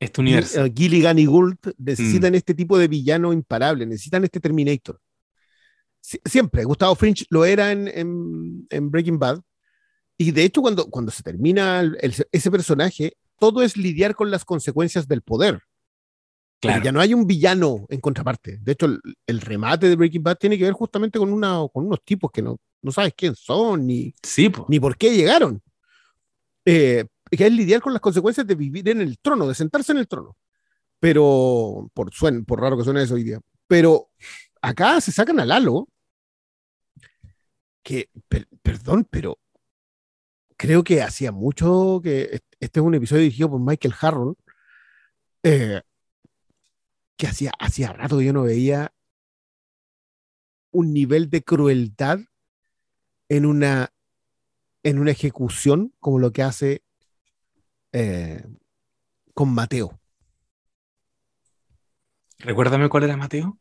este universo. Uh, Gilligan y Gould necesitan mm. este tipo de villano imparable, necesitan este Terminator. Siempre, Gustavo Fringe lo era en, en, Breaking Bad. Y de hecho, cuando, cuando se termina ese personaje, todo es lidiar con las consecuencias del poder. Claro. ya no hay un villano en contraparte. De hecho, el, remate de Breaking Bad tiene que ver justamente con, una, con unos tipos que no, no sabes quién son, ni, ni por qué llegaron. Eh, que es lidiar con las consecuencias de vivir en el trono, de sentarse en el trono. Pero, por, por raro que suene eso hoy día, pero acá se sacan a Lalo, que, perdón, pero creo que hacía mucho que este es un episodio dirigido por Michael Harron, eh, que hacía, hacía rato yo no veía un nivel de crueldad en una, en una ejecución como lo que hace eh, con Mateo. Recuérdame cuál era Mateo.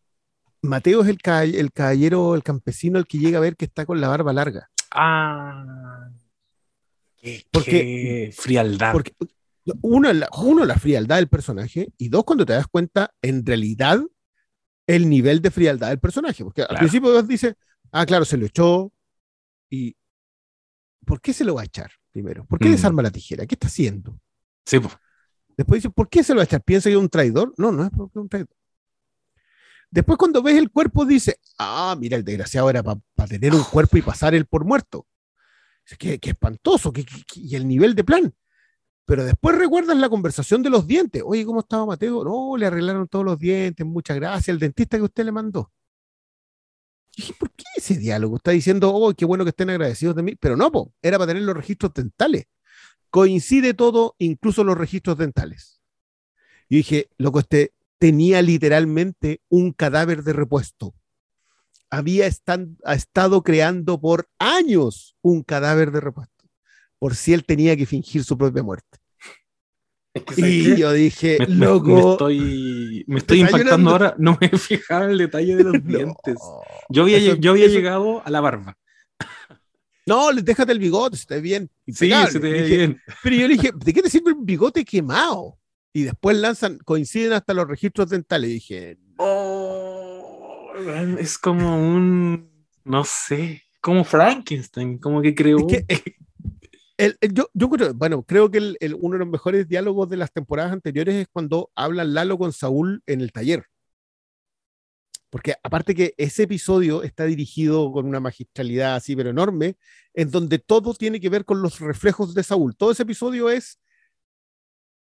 Mateo es el, el caballero, el campesino, el que llega a ver que está con la barba larga. Ah. Qué, porque, frialdad. Porque, uno, la, uno, la frialdad del personaje, y dos, cuando te das cuenta, en realidad, el nivel de frialdad del personaje. Porque al principio dice, ah, claro, se lo echó, y ¿por qué se lo va a echar primero? ¿Por qué mm. desarma la tijera? ¿Qué está haciendo? Sí, Después dice, ¿por qué se lo va a echar? ¿Piensa que es un traidor? No, no es porque es un traidor. Después cuando ves el cuerpo dice, ah, mira, el desgraciado era para tener un cuerpo y pasar él por muerto. Qué, espantoso, y el nivel de plan. Pero después recuerdas la conversación de los dientes. Oye, ¿cómo estaba Mateo? No, le arreglaron todos los dientes, muchas gracias. El dentista que usted le mandó. Y dije, ¿por qué ese diálogo? Está diciendo, oh, qué bueno que estén agradecidos de mí. Pero no, po, era para tener los registros dentales. Coincide todo, incluso los registros dentales. Y dije, loco, este tenía literalmente un cadáver de repuesto. Había ha estado creando por años un cadáver de repuesto por si él tenía que fingir su propia muerte. y yo dije, loco. Me, estoy, me estoy impactando ahora. No me he fijado en el detalle de los dientes. Yo había, yo había llegado a la barba. No, déjate el bigote, se te bien. Sí, se te ve bien. Pero yo le dije, ¿de qué te sirve un bigote quemado? Y después lanzan, coinciden hasta los registros dentales. Y dije, oh, es como un, no sé, como Frankenstein, como que creó. Es que, yo, yo, bueno, creo que el, uno de los mejores diálogos de las temporadas anteriores es cuando habla Lalo con Saúl en el taller. Porque aparte que ese episodio está dirigido con una magistralidad así, pero enorme, en donde todo tiene que ver con los reflejos de Saúl. Todo ese episodio es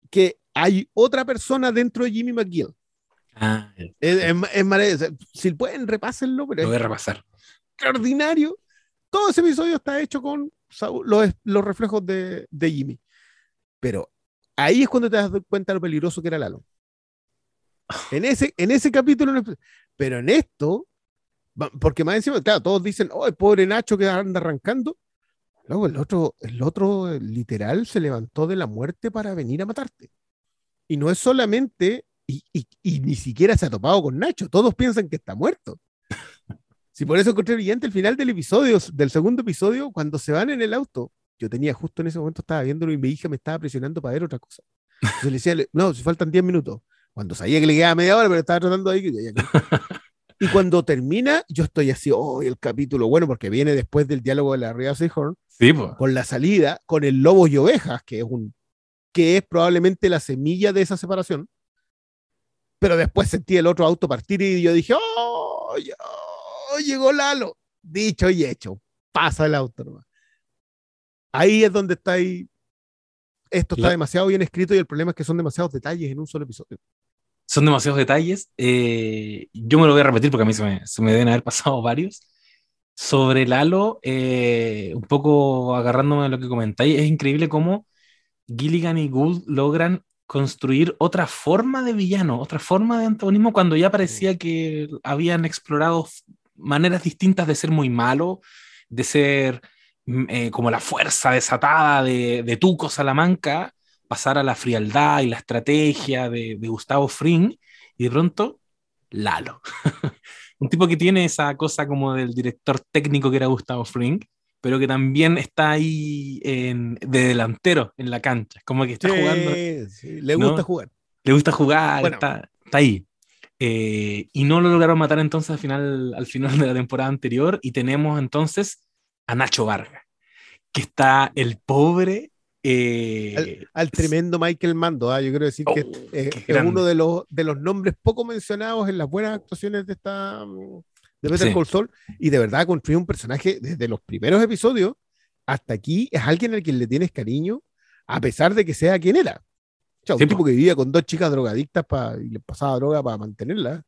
que hay otra persona dentro de Jimmy McGill. Ah, es, es, Si pueden, repásenlo. Pero Lo voy a repasar. Extraordinario. Todo ese episodio está hecho con los, los reflejos de, de, Jimmy. Pero ahí es cuando te das cuenta de lo peligroso que era Lalo. En ese, en ese capítulo, pero en esto, porque más encima, claro, todos dicen, oh, el pobre Nacho que anda arrancando. Luego el otro, el otro literal se levantó de la muerte para venir a matarte. Y no es solamente, y, y, y ni siquiera se ha topado con Nacho, todos piensan que está muerto. Si por eso encontré brillante el final del episodio, del segundo episodio, cuando se van en el auto. Yo tenía justo en ese momento, estaba viéndolo y mi hija me estaba presionando para ver otra cosa. Entonces le decía, no, si faltan 10 minutos. Cuando sabía que le quedaba media hora, pero estaba tratando ahí. Y cuando termina, yo estoy así, oh, el capítulo bueno, porque viene después del diálogo de la Ria Seahorn, sí, con la salida, con el lobo y ovejas, que es un que es probablemente la semilla de esa separación. Pero después sentí el otro auto partir y yo dije, oh, llegó Lalo. Dicho y hecho. Pasa el auto Ahí es donde está ahí. Esto está demasiado bien escrito y el problema es que son demasiados detalles en un solo episodio. Son demasiados detalles. Eh, yo me lo voy a repetir porque a mí se me, se me deben haber pasado varios. Sobre Lalo, eh, un poco agarrándome a lo que comentáis, es increíble cómo Gilligan y Gould logran construir otra forma de villano, otra forma de antagonismo cuando ya parecía que habían explorado maneras distintas de ser muy malo, de ser mm, eh, como la fuerza desatada de, de, Tuco Salamanca, pasar a la frialdad y la estrategia de, Gustavo Fring, y de pronto, Lalo. Un tipo que tiene esa cosa como del director técnico que era Gustavo Fring, pero que también está ahí de delantero en la cancha, como que está jugando. le gusta jugar. Le gusta jugar, está, está ahí. Eh, y no lo lograron matar entonces al final, al final de la temporada anterior. Y tenemos entonces a Nacho Vargas, que está el pobre. Eh, al, tremendo Michael Mando. ¿ah? Yo quiero decir que oh, es uno de los, de los nombres poco mencionados en las buenas actuaciones de esta de Better Call Saul. Y de verdad construyó un personaje desde los primeros episodios hasta aquí. Es alguien al quien le tienes cariño, a pesar de que sea quien era un tipo que vivía con dos chicas drogadictas y le pasaba droga para mantenerla.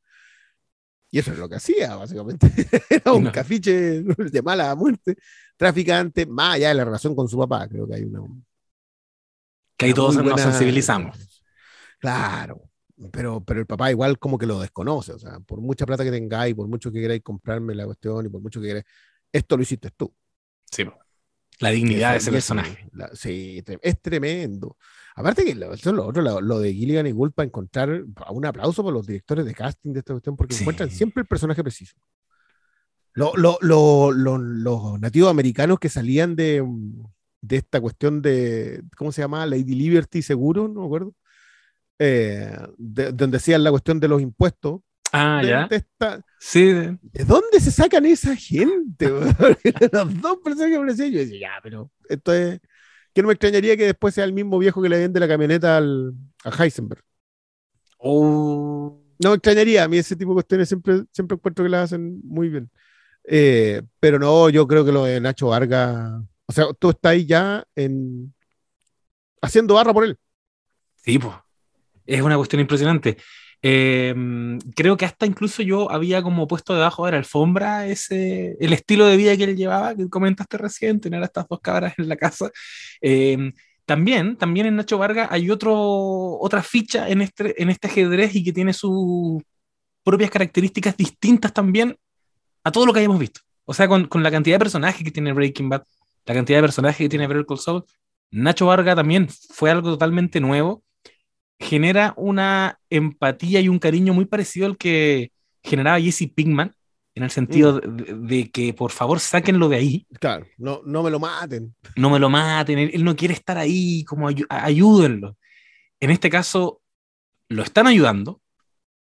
Y eso es lo que hacía, básicamente. Era un cafiche de mala muerte, traficante, más allá de la relación con su papá. Creo que hay una. Que ahí todos nos sensibilizamos. Claro, pero, pero el papá igual como que lo desconoce. O sea, por mucha plata que tengáis, por mucho que queráis comprarme la cuestión y por mucho que queráis, esto lo hiciste tú. Sí, la dignidad de ese personaje. sí, es tremendo. Aparte que lo, lo otro, lo, de Gilligan y Gould para encontrar un aplauso por los directores de casting de esta cuestión, porque encuentran siempre el personaje preciso. Lo, los nativos americanos que salían de, de, esta cuestión de, ¿cómo se llama? Lady Liberty Seguro, no me acuerdo. Eh, donde decían la cuestión de los impuestos. Ah, ya. sí. De... dónde se sacan esa gente? los dos personajes que aparecían, yo decía, ya, pero esto es que no me extrañaría que después sea el mismo viejo que le vende la camioneta al, a Heisenberg. Oh. No me extrañaría, a mí ese tipo de cuestiones siempre, siempre encuentro que las hacen muy bien. Eh, pero no, yo creo que lo de Nacho Vargas O sea, tú estás ahí ya en... haciendo barra por él. Sí, pues. Es una cuestión impresionante. Em, creo que hasta incluso yo había como puesto debajo de la alfombra ese, el estilo de vida que él llevaba, que comentaste recién, tener estas dos cabras en la casa. Em, también, también en Nacho Vargas hay otro, otra ficha en este, en este ajedrez y que tiene sus propias características distintas también a todo lo que hayamos visto. O sea, con, con la cantidad de personajes que tiene Breaking Bad, la cantidad de personajes que tiene Better Call Saul, Nacho Vargas también fue algo totalmente nuevo genera una empatía y un cariño muy parecido al que generaba Jesse Pinkman, en el sentido mm. de, que por favor sáquenlo de ahí. Claro, no, no me lo maten. No me lo maten, él, no quiere estar ahí, como ayúdenlo. En este caso, lo están ayudando,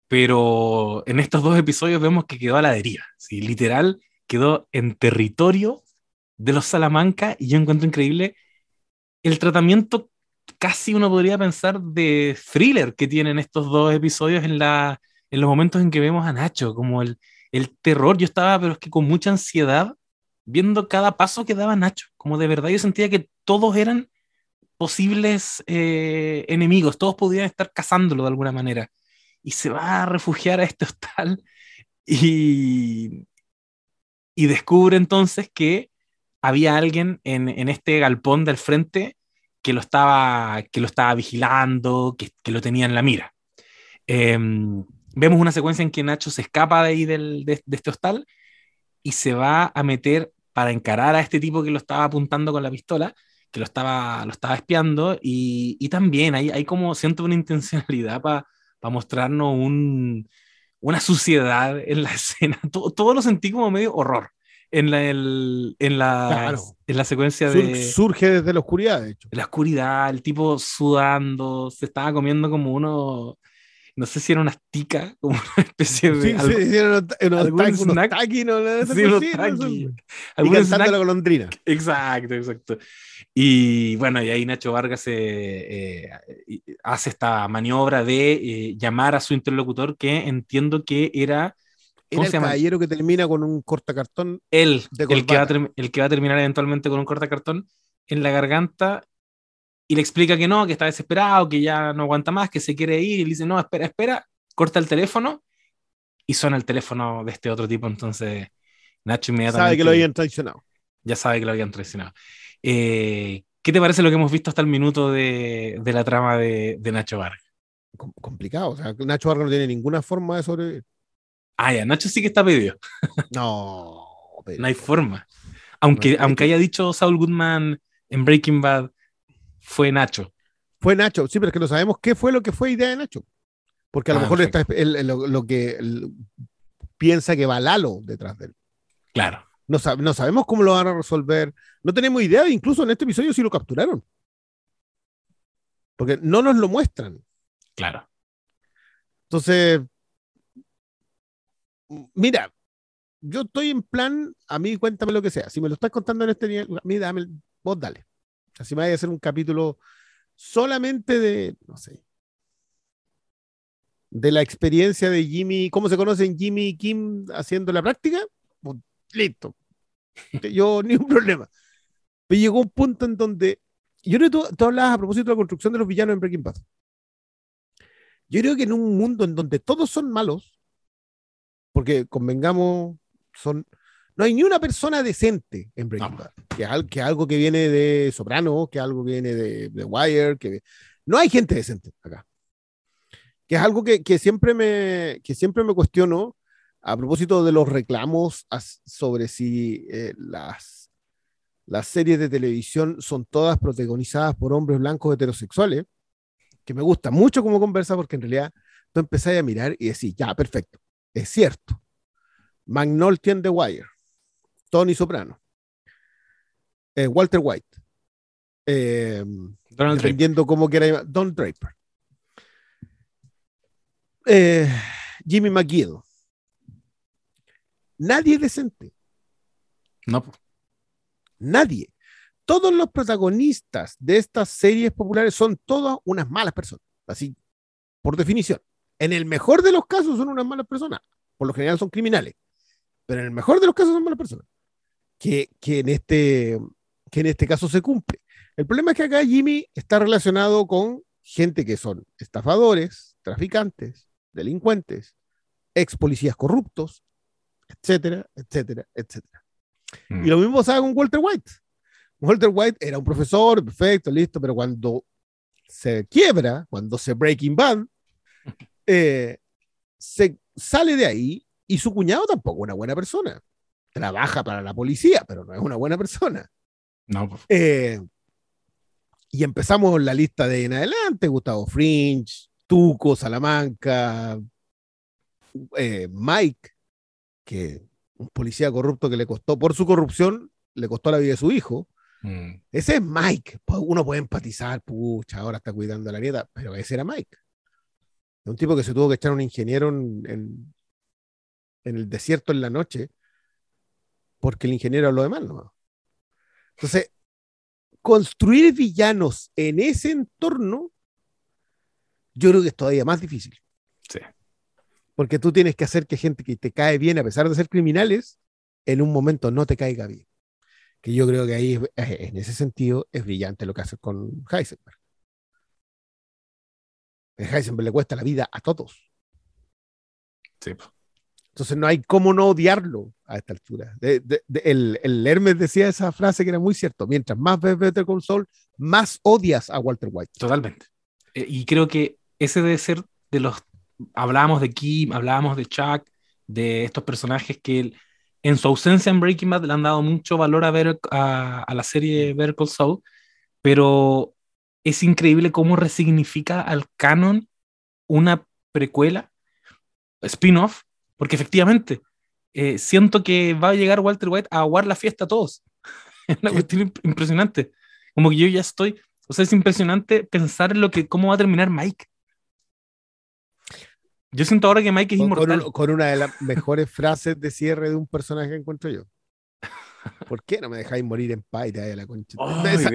pero en estos dos episodios vemos que quedó a la deriva. ¿sí? Literal, quedó en territorio de los Salamanca y yo encuentro increíble el tratamiento casi uno podría pensar de thriller que tienen estos dos episodios en, la, en los momentos en que vemos a Nacho, como el, el terror. Yo estaba, pero es que con mucha ansiedad, viendo cada paso que daba Nacho, como de verdad yo sentía que todos eran posibles eh, enemigos, todos podían estar cazándolo de alguna manera. Y se va a refugiar a este hostal y, y descubre entonces que había alguien en, en este galpón del frente que lo estaba, que lo estaba vigilando, que, que lo tenía en la mira. Em, vemos una secuencia en que Nacho se escapa de ahí del, de, este hostal y se va a meter para encarar a este tipo que lo estaba apuntando con la pistola, que lo estaba, lo estaba espiando, y, y también hay, hay como, siento una intencionalidad para mostrarnos un, una suciedad en la escena. Todo, todo, lo sentí como medio horror en la, en la, en la secuencia de... Surge desde la oscuridad, de hecho. La oscuridad, el tipo sudando, se estaba comiendo como uno, no sé si era una tica, como una especie de... Sí, algo, sí, era unos, unos, snack, taqui, ¿no? Sí, unos taqui. Y cantando la golondrina. Exacto, exacto. Y bueno, y ahí Nacho Vargas eh, hace esta maniobra de eh, llamar a su interlocutor, que entiendo que era era el caballero que termina con un cortacartón. Él, el, que va el que va a terminar eventualmente con un cortacartón en la garganta y le explica que no, que está desesperado, que ya no aguanta más, que se quiere ir. Y le dice, no, espera, espera, corta el teléfono y suena el teléfono de este otro tipo. Entonces, Nacho inmediatamente. Sabe que lo habían traicionado. Ya sabe que lo habían traicionado. Eh, ¿Qué te parece lo que hemos visto hasta el minuto de, de la trama de, de Nacho Vargas? complicado. O sea, Nacho Vargas no tiene ninguna forma de sobrevivir. Ah, ya, Nacho sí que está pedido. no, no hay forma. Aunque, aunque haya dicho Saul Goodman en Breaking Bad, fue Nacho. Fue Nacho, sí, pero es que no sabemos qué fue lo que fue idea de Nacho. Porque a lo ah, mejor está lo, que piensa que va Lalo detrás de él. Claro. No, no, sabemos cómo lo van a resolver. No tenemos idea, incluso en este episodio sí lo capturaron. Porque no nos lo muestran. Claro. Entonces, mira, yo estoy en plan, a mí cuéntame lo que sea. Si me lo estás contando en este nivel, a mí dame, vos dale. Si me vaya a hacer un capítulo solamente de, no sé, de la experiencia de Jimmy, cómo se conocen Jimmy y Kim haciendo la práctica, pues, listo. Yo ni un problema. Pero llegó un punto en donde, yo creo que tú, tú hablabas a propósito de la construcción de los villanos en Breaking Bad. Yo creo que en un mundo en donde todos son malos, porque convengamos, son, no hay ni una persona decente en Breaking Bad, que, que algo que viene de Soprano, que algo que viene de, Wire, que no hay gente decente acá. Que es algo que, que, siempre me, que siempre me cuestiono a propósito de los reclamos sobre si eh, las, las series de televisión son todas protagonizadas por hombres blancos heterosexuales, que me gusta mucho como conversa porque en realidad tú empezás a mirar y decís, ya, perfecto es cierto. Magnolti and The Wire, Tony Soprano, eh, Walter White, eh, dependiendo cómo quiera Don Draper, eh, Jimmy McGill. Nadie es decente. No. Nadie. Todos los protagonistas de estas series populares son todas unas malas personas, así por definición. En el mejor de los casos son unas malas personas. Por lo general son criminales. Pero en el mejor de los casos son malas personas. Que, que en este que en este caso se cumple. El problema es que acá Jimmy está relacionado con gente que son estafadores, traficantes, delincuentes, ex policías corruptos, etcétera, etcétera, etcétera. Y mm. lo mismo pasaba con Walter White. Walter White era un profesor, perfecto, listo, pero cuando se quiebra, cuando se Breaking Bad, eh, se sale de ahí y su cuñado tampoco es una buena persona. Trabaja para la policía, pero no es una buena persona. No. Eh, y empezamos la lista de en adelante, Gustavo Fringe, Tuco, Salamanca, eh, Mike, que un policía corrupto que le costó, por su corrupción, le costó la vida de su hijo. Mm. Ese es Mike. Uno puede empatizar, pucha, ahora está cuidando a la nieta, pero ese era Mike. Un tipo que se tuvo que echar un ingeniero en, en, el desierto en la noche porque el ingeniero habló de mal, ¿no? Entonces, construir villanos en ese entorno, yo creo que es todavía más difícil. Sí. Porque tú tienes que hacer que gente que te cae bien, a pesar de ser criminales, en un momento no te caiga bien. Que yo creo que ahí, en ese sentido, es brillante lo que hace con Heisenberg. A Heisenberg le cuesta la vida a todos. Sí. Entonces no hay cómo no odiarlo a esta altura. el, el, Hermes decía esa frase que era muy cierto. Mientras más ves Better Call Saul, más odias a Walter White. Totalmente. Eh, y creo que ese debe ser de los... Hablábamos de Kim, hablábamos de Chuck, de estos personajes que en su ausencia en Breaking Bad le han dado mucho valor a, ver, a, a la serie Better Call Saul, pero es increíble cómo resignifica al canon una precuela, spin-off, porque efectivamente, eh, siento que va a llegar Walter White a aguar la fiesta a todos. es una cuestión impresionante. Como que yo ya estoy, o sea, es impresionante pensar en lo que, cómo va a terminar Mike. Yo siento ahora que Mike es inmortal. Con, una de las mejores frases de cierre de un personaje que encuentro yo. ¿Por qué no me dejáis morir en paz la concha?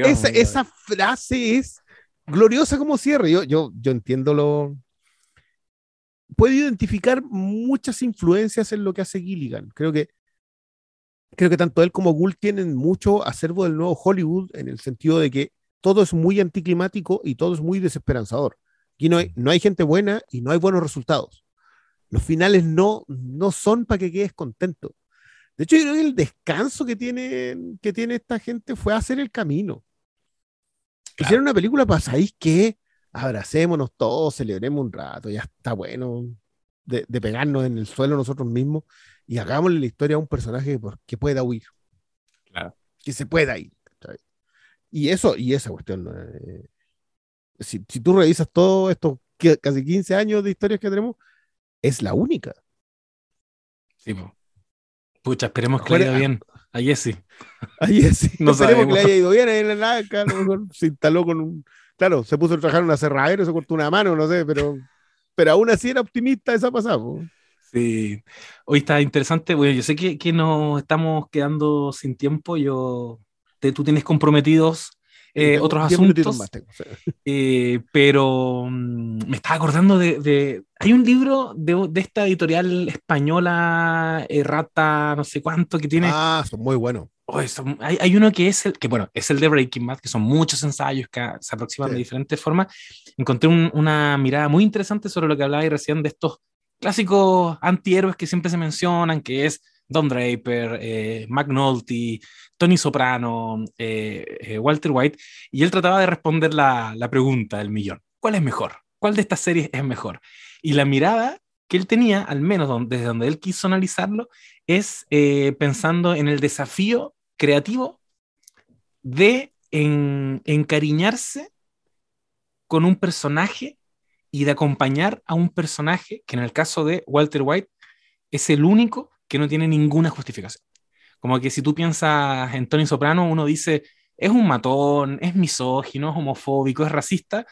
esa, esa, frase es gloriosa como cierre. Yo, yo, yo entiendo lo, puedo identificar muchas influencias en lo que hace Gilligan. Creo que, creo que tanto él como Gould tienen mucho acervo del nuevo Hollywood en el sentido de que todo es muy anticlimático y todo es muy desesperanzador. Aquí no hay, no hay gente buena y no hay buenos resultados. Los finales no, no son para que quedes contento. De hecho, yo creo que el descanso que tiene, que tiene esta gente fue hacer el camino. Hicieron una película para, ¿sabéis qué? abracémonos todos, celebremos un rato, ya está bueno de, pegarnos en el suelo nosotros mismos y hagámosle la historia a un personaje que, pueda huir. Claro. Que se pueda ir. Y eso, y esa cuestión, eh, si, tú revisas todo estos casi 15 años de historias que tenemos, es la única. Sí, Pucha, esperemos que le haya ido bien. A Jesse. A Jesse. No esperemos que le haya ido bien. Ahí en la se instaló con un, claro, se puso a trabajar en una cerradera, se cortó una mano, no sé, pero, pero aún así era optimista esa pasada. Sí, hoy está interesante. Bueno, yo sé que, que nos estamos quedando sin tiempo. Yo, tú tienes comprometidos eh, otros asuntos. Más eh, pero mm, me estaba acordando de, Hay un libro de, de esta editorial española, Errata, no sé cuánto, que tiene. Ah, son muy buenos. Oh, hay, hay, uno que es el que, bueno, es el de Breaking Bad, que son muchos ensayos que se aproximan de diferentes formas. Encontré una mirada muy interesante sobre lo que hablaba recién de estos clásicos antihéroes que siempre se mencionan, que es Don Draper, eh, McNulty, Tony Soprano, eh, eh, Walter White, y él trataba de responder la, la pregunta del millón. ¿Cuál es mejor? ¿Cuál de estas series es mejor? Y la mirada que él tenía, al menos desde donde él quiso analizarlo, es pensando en el desafío creativo de encariñarse con un personaje y de acompañar a un personaje que en el caso de Walter White es el único que no tiene ninguna justificación. Como que si tú piensas en Tony Soprano, uno dice, es un matón, es misógino, es homofóbico, es racista,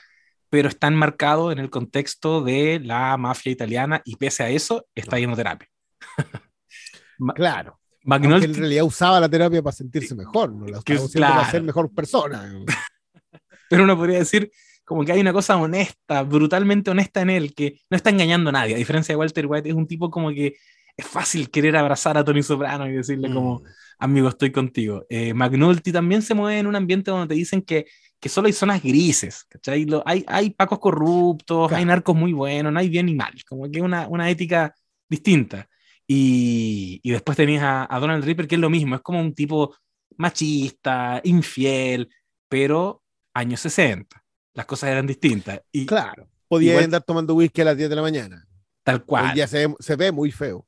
pero está enmarcado en el contexto de la mafia italiana y pese a eso está yendo terapia. claro. McNulty, en realidad usaba la terapia para sentirse mejor, no la usaba para ser mejor persona. Pero uno podría decir como que hay una cosa honesta, brutalmente honesta en él, que no está engañando a nadie, a diferencia de Walter White, es un tipo como que es fácil querer abrazar a Tony Soprano y decirle como, mm. amigo, estoy contigo. Eh, McNulty también se mueve en un ambiente donde te dicen que, que solo hay zonas grises, ¿cachai? hay, hay pacos corruptos, hay narcos muy buenos, no hay bien ni mal, como que una, una ética distinta. Y, y después tenías a, a, Donald Ripper, que es lo mismo, es como un tipo machista, infiel, pero años 60. Las cosas eran distintas. Y claro, podía andar tomando whisky a las 10 de la mañana. Tal cual. ya se, se ve muy feo.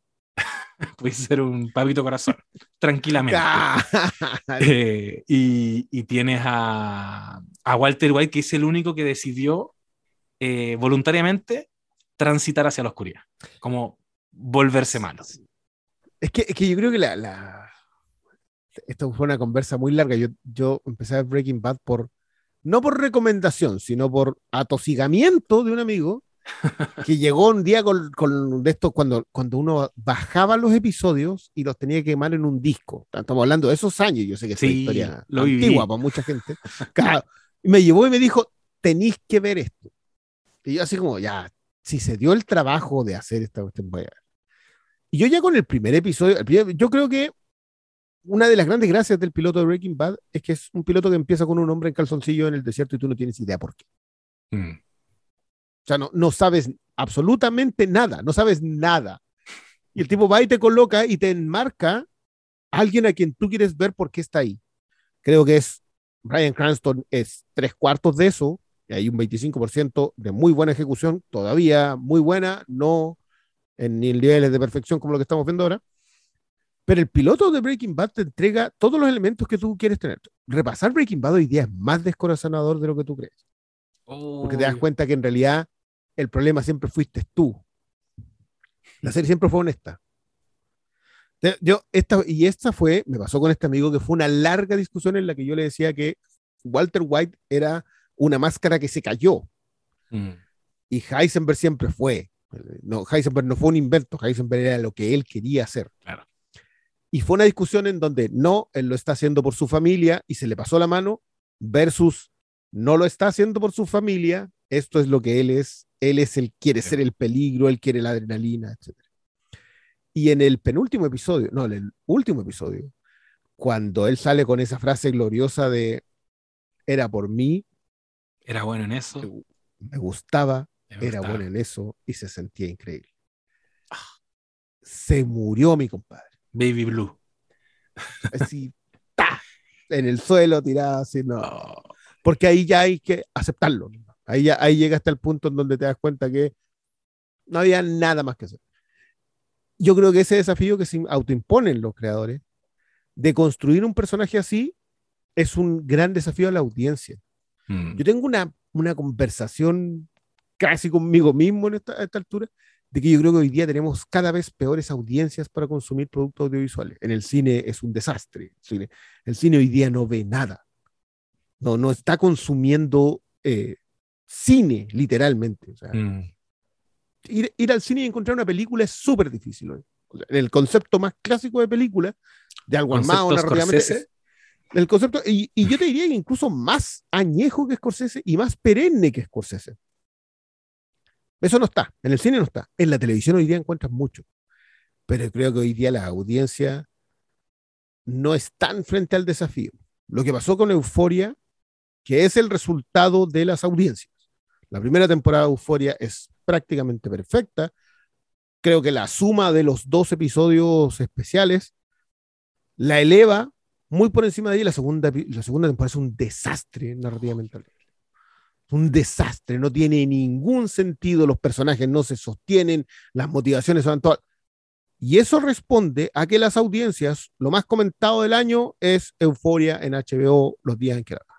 Puede ser un pavito corazón, tranquilamente. Eh, y, y, tienes a, a, Walter White, que es el único que decidió eh, voluntariamente transitar hacia la oscuridad, como volverse malo. Es que, es que yo creo que la, la, Esto fue una conversa muy larga. Yo, yo empecé a ver Breaking Bad por, no por recomendación, sino por atosigamiento de un amigo que llegó un día con, con, de esto cuando, cuando uno bajaba los episodios y los tenía que quemar en un disco. Estamos hablando de esos años, yo sé que es una historia antigua para mucha gente. me llevó y me dijo, tenéis que ver esto. Y yo así como, ya, si se dio el trabajo de hacer esta cuestión, voy a ver. Y yo ya con el primer episodio, yo creo que una de las grandes gracias del piloto de Breaking Bad es que es un piloto que empieza con un hombre en calzoncillo en el desierto y tú no tienes idea por qué. Mm. O sea, no, no sabes absolutamente nada, no sabes nada. Y el tipo va y te coloca y te enmarca a alguien a quien tú quieres ver por qué está ahí. Creo que es Brian Cranston es tres cuartos de eso, y hay un 25% de muy buena ejecución, todavía muy buena, no en niveles de perfección como lo que estamos viendo ahora. Pero el piloto de Breaking Bad te entrega todos los elementos que tú quieres tener. Repasar Breaking Bad hoy día es más descorazonador de lo que tú crees. Porque te das cuenta que en realidad el problema siempre fuiste tú. La serie siempre fue honesta. Yo, esta, y esta fue, me pasó con este amigo, que fue una larga discusión en la que yo le decía que Walter White era una máscara que se cayó. Mm. Y Heisenberg siempre fue. No, Heisenberg no fue un invento, Heisenberg era lo que él quería hacer. Y fue una discusión en donde no, él lo está haciendo por su familia y se le pasó la mano, versus no lo está haciendo por su familia, esto es lo que él es, él es el quiere ser el peligro, él quiere la adrenalina, etc. Y en el penúltimo episodio, no, en el último episodio, cuando él sale con esa frase gloriosa de era por mí. Era bueno en eso. Me gustaba, era bueno en eso y se sentía increíble. Ah. Se murió mi compadre. Baby Blue. Así, en el suelo tirado, así, no. Oh. Porque ahí ya hay que aceptarlo. Ahí, ahí llega hasta el punto en donde te das cuenta que no había nada más que hacer. Yo creo que ese desafío que se autoimponen los creadores de construir un personaje así es un gran desafío a la audiencia. Mm. Yo tengo una, una conversación casi conmigo mismo en esta, a esta altura de que yo creo que hoy día tenemos cada vez peores audiencias para consumir productos audiovisuales. En el cine es un desastre. El cine, el cine hoy día no ve nada. No, no está consumiendo eh, cine, literalmente. Mm. ir, al cine y encontrar una película es súper difícil. el concepto más clásico de película, de algo armado narrativamente. El concepto, y, yo te diría que incluso más añejo que Scorsese y más perenne que Scorsese. Eso no está, en el cine no está. En la televisión hoy día encuentras mucho. Pero creo que hoy día la audiencia no están frente al desafío. Lo que pasó con Euforia, que es el resultado de las audiencias. La primera temporada de Euforia es prácticamente perfecta. Creo que la suma de los dos episodios especiales la eleva muy por encima de ella. La segunda, la segunda temporada es un desastre narrativamente. Un desastre, no tiene ningún sentido, los personajes no se sostienen, las motivaciones son todas. Y eso responde a que las audiencias, lo más comentado del año es Euforia en HBO los días en que la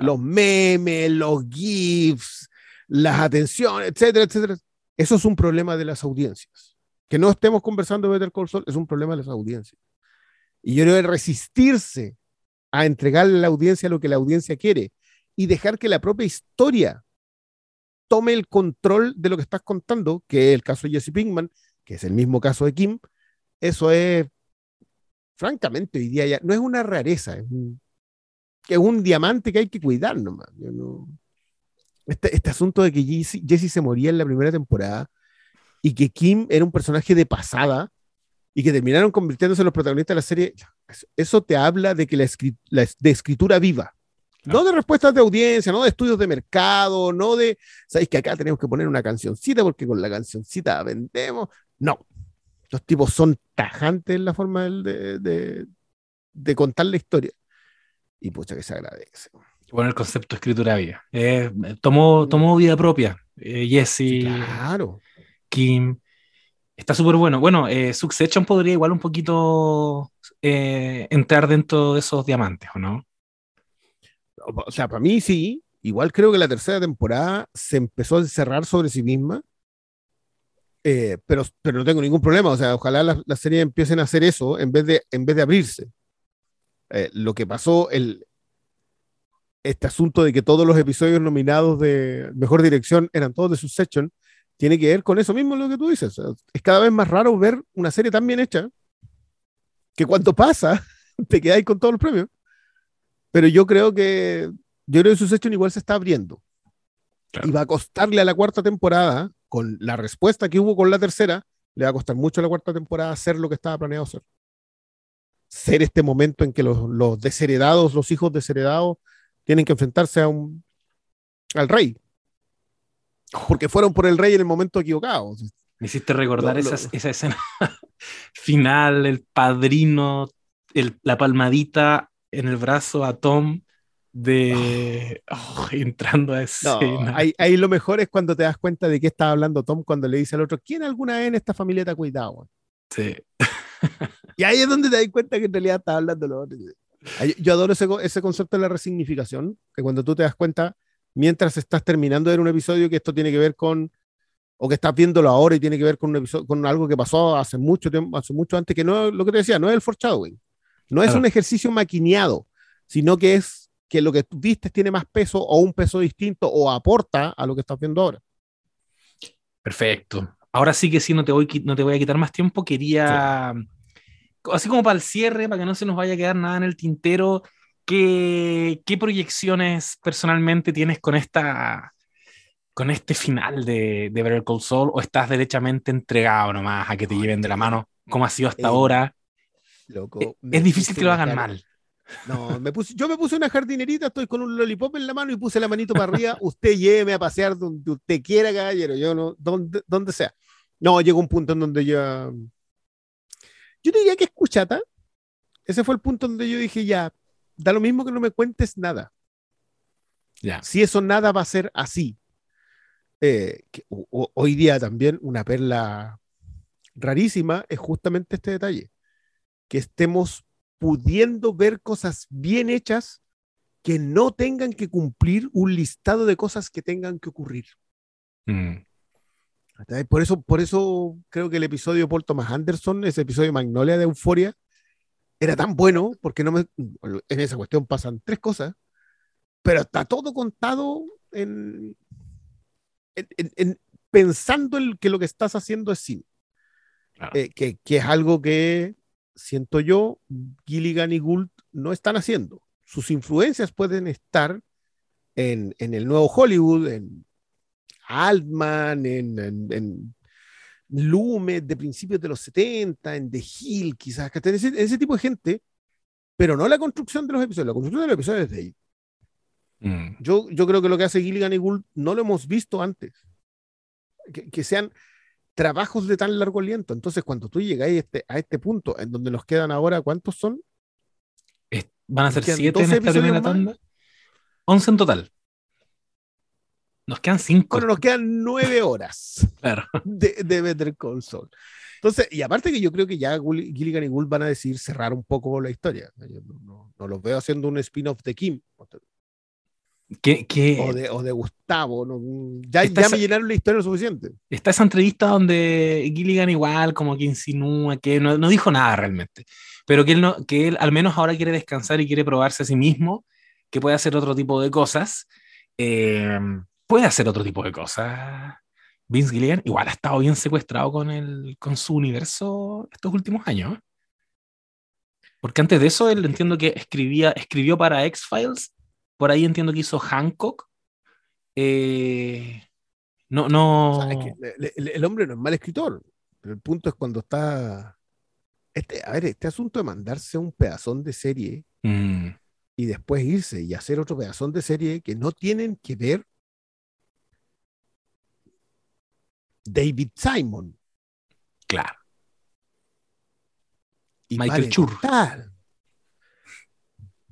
los memes, los GIFs, las atenciones, etcétera, etcétera. Eso es un problema de las audiencias. Que no estemos conversando de Better Call es un problema de las audiencias. Y yo creo que resistirse a entregarle a la audiencia lo que la audiencia quiere y dejar que la propia historia tome el control de lo que estás contando, que es el caso de Jesse Pinkman, que es el mismo caso de Kim, eso es, francamente, hoy día ya no es una rareza, es un, que es un diamante que hay que cuidar nomás. Este, este, asunto de que Jesse, se moría en la primera temporada y que Kim era un personaje de pasada y que terminaron convirtiéndose en los protagonistas de la serie, eso te habla de que la, de escritura viva. No de respuestas de audiencia, no de estudios de mercado, no de, ¿sabéis que acá tenemos que poner una cancioncita porque con la cancioncita vendemos? No. Los tipos son tajantes en la forma de, de, de contar la historia. Y pucha que se agradece. Bueno, el concepto de escritura viva. Eh, tomó, tomó vida propia. Eh, Jesse. Claro. Kim. Está súper bueno. Bueno, eh, Succession podría igual un poquito eh, entrar dentro de esos diamantes, ¿o no? O sea, para mí sí. Igual creo que la tercera temporada se empezó a encerrar sobre sí misma. pero, pero no tengo ningún problema. O sea, ojalá las la series empiecen a hacer eso en vez de, en vez de abrirse. Lo que pasó, el, este asunto de que todos los episodios nominados de mejor dirección eran todos de Succession, tiene que ver con eso mismo lo que tú dices. Es cada vez más raro ver una serie tan bien hecha que cuando pasa te quedáis con todos los premios. Pero yo creo que yo creo que Succession igual se está abriendo. Y va a costarle a la cuarta temporada, con la respuesta que hubo con la tercera, le va a costar mucho a la cuarta temporada hacer lo que estaba planeado hacer. Ser este momento en que los, los desheredados, los hijos desheredados, tienen que enfrentarse a un, al rey. Porque fueron por el rey en el momento equivocado. Me hiciste recordar esa, escena final, el padrino, la palmadita en el brazo a Tom de oh, entrando a escena. ahí, lo mejor es cuando te das cuenta de qué está hablando Tom cuando le dice al otro, ¿quién alguna vez en esta familia te ha cuidado? Sí. y ahí es donde te das cuenta que en realidad está hablando lo otro. Yo adoro ese, ese concepto de la resignificación, que cuando tú te das cuenta, mientras estás terminando de ver un episodio, que esto tiene que ver con, o que estás viéndolo ahora y tiene que ver con, un episodio, con algo que pasó hace mucho tiempo, hace mucho antes, que no lo que te decía, no es el foreshadowing, no es un ejercicio maquineado, sino que es que lo que tú viste tiene más peso o un peso distinto o aporta a lo que estás viendo ahora. Perfecto. Ahora sí que sí, no te voy, no te voy a quitar más tiempo. Quería así como para el cierre, para que no se nos vaya a quedar nada en el tintero, ¿qué, qué proyecciones personalmente tienes con esta con este final de, de Better Call Saul o estás derechamente entregado nomás a que te lleven de la mano como ha sido hasta eh, ahora? Loco, eh, es difícil que lo hagan mal. No, me puse, yo me puse una jardinerita, estoy con un lollipop en la mano y puse la manito para arriba. usted lléveme a pasear donde usted quiera, caballero, yo no, donde, donde sea. No, llegó un punto en donde ya yo diría que escuchata. Ese fue el punto donde yo dije, ya, da lo mismo que no me cuentes nada. Si eso nada va a ser así. Eh, hoy día también una perla rarísima es justamente este detalle. Que estemos pudiendo ver cosas bien hechas que no tengan que cumplir un listado de cosas que tengan que ocurrir. Mm. Por eso, por eso creo que el episodio de Paul Thomas Anderson, ese episodio de Magnolia de Euforia, era tan bueno, porque no me, en esa cuestión pasan tres cosas, pero está todo contado en, en, pensando en que lo que estás haciendo es cine. Eh, que, que, es algo que siento yo, Gilligan y Gould no están haciendo. Sus influencias pueden estar en, en el nuevo Hollywood, en Altman, en, en, en Lumet de principios de los 70, en The Hill, quizás, que ese, ese tipo de gente, pero no la construcción de los episodios, la construcción de los episodios es de ahí. Mm. Yo, yo creo que lo que hace Gilligan y Gould no lo hemos visto antes. Que, que sean trabajos de tan largo aliento. Entonces, cuando tú llegáis a este, a este punto, en donde nos quedan ahora, ¿cuántos son? Van a ser siete en esta primera tanda. Once en total. Nos quedan cinco. Bueno, nos quedan nueve horas claro. de, de Better Call Saul. Entonces, y aparte que yo creo que ya Gilligan y Gould van a decidir cerrar un poco la historia. no, no, los veo haciendo un spin-off de Kim. ¿Qué, qué? O, de, o, de, Gustavo. Ya, ya me llenaron la historia lo suficiente. Está esa entrevista donde Gilligan igual como que insinúa que no, no, dijo nada realmente, pero que él, no, que él al menos ahora quiere descansar y quiere probarse a sí mismo, que puede hacer otro tipo de cosas. Eh, puede hacer otro tipo de cosas. Vince Gilligan igual ha estado bien secuestrado con, el, con su universo estos últimos años. Porque antes de eso, él entiendo que escribía, escribió para X-Files, por ahí entiendo que hizo Hancock. Eh, No, no. el, hombre no es mal escritor, pero el punto es cuando está. Este, a ver, este asunto de mandarse un pedazón de serie mm. y después irse y hacer otro pedazón de serie que no tienen que ver David Simon. Claro. Y Michael Chur.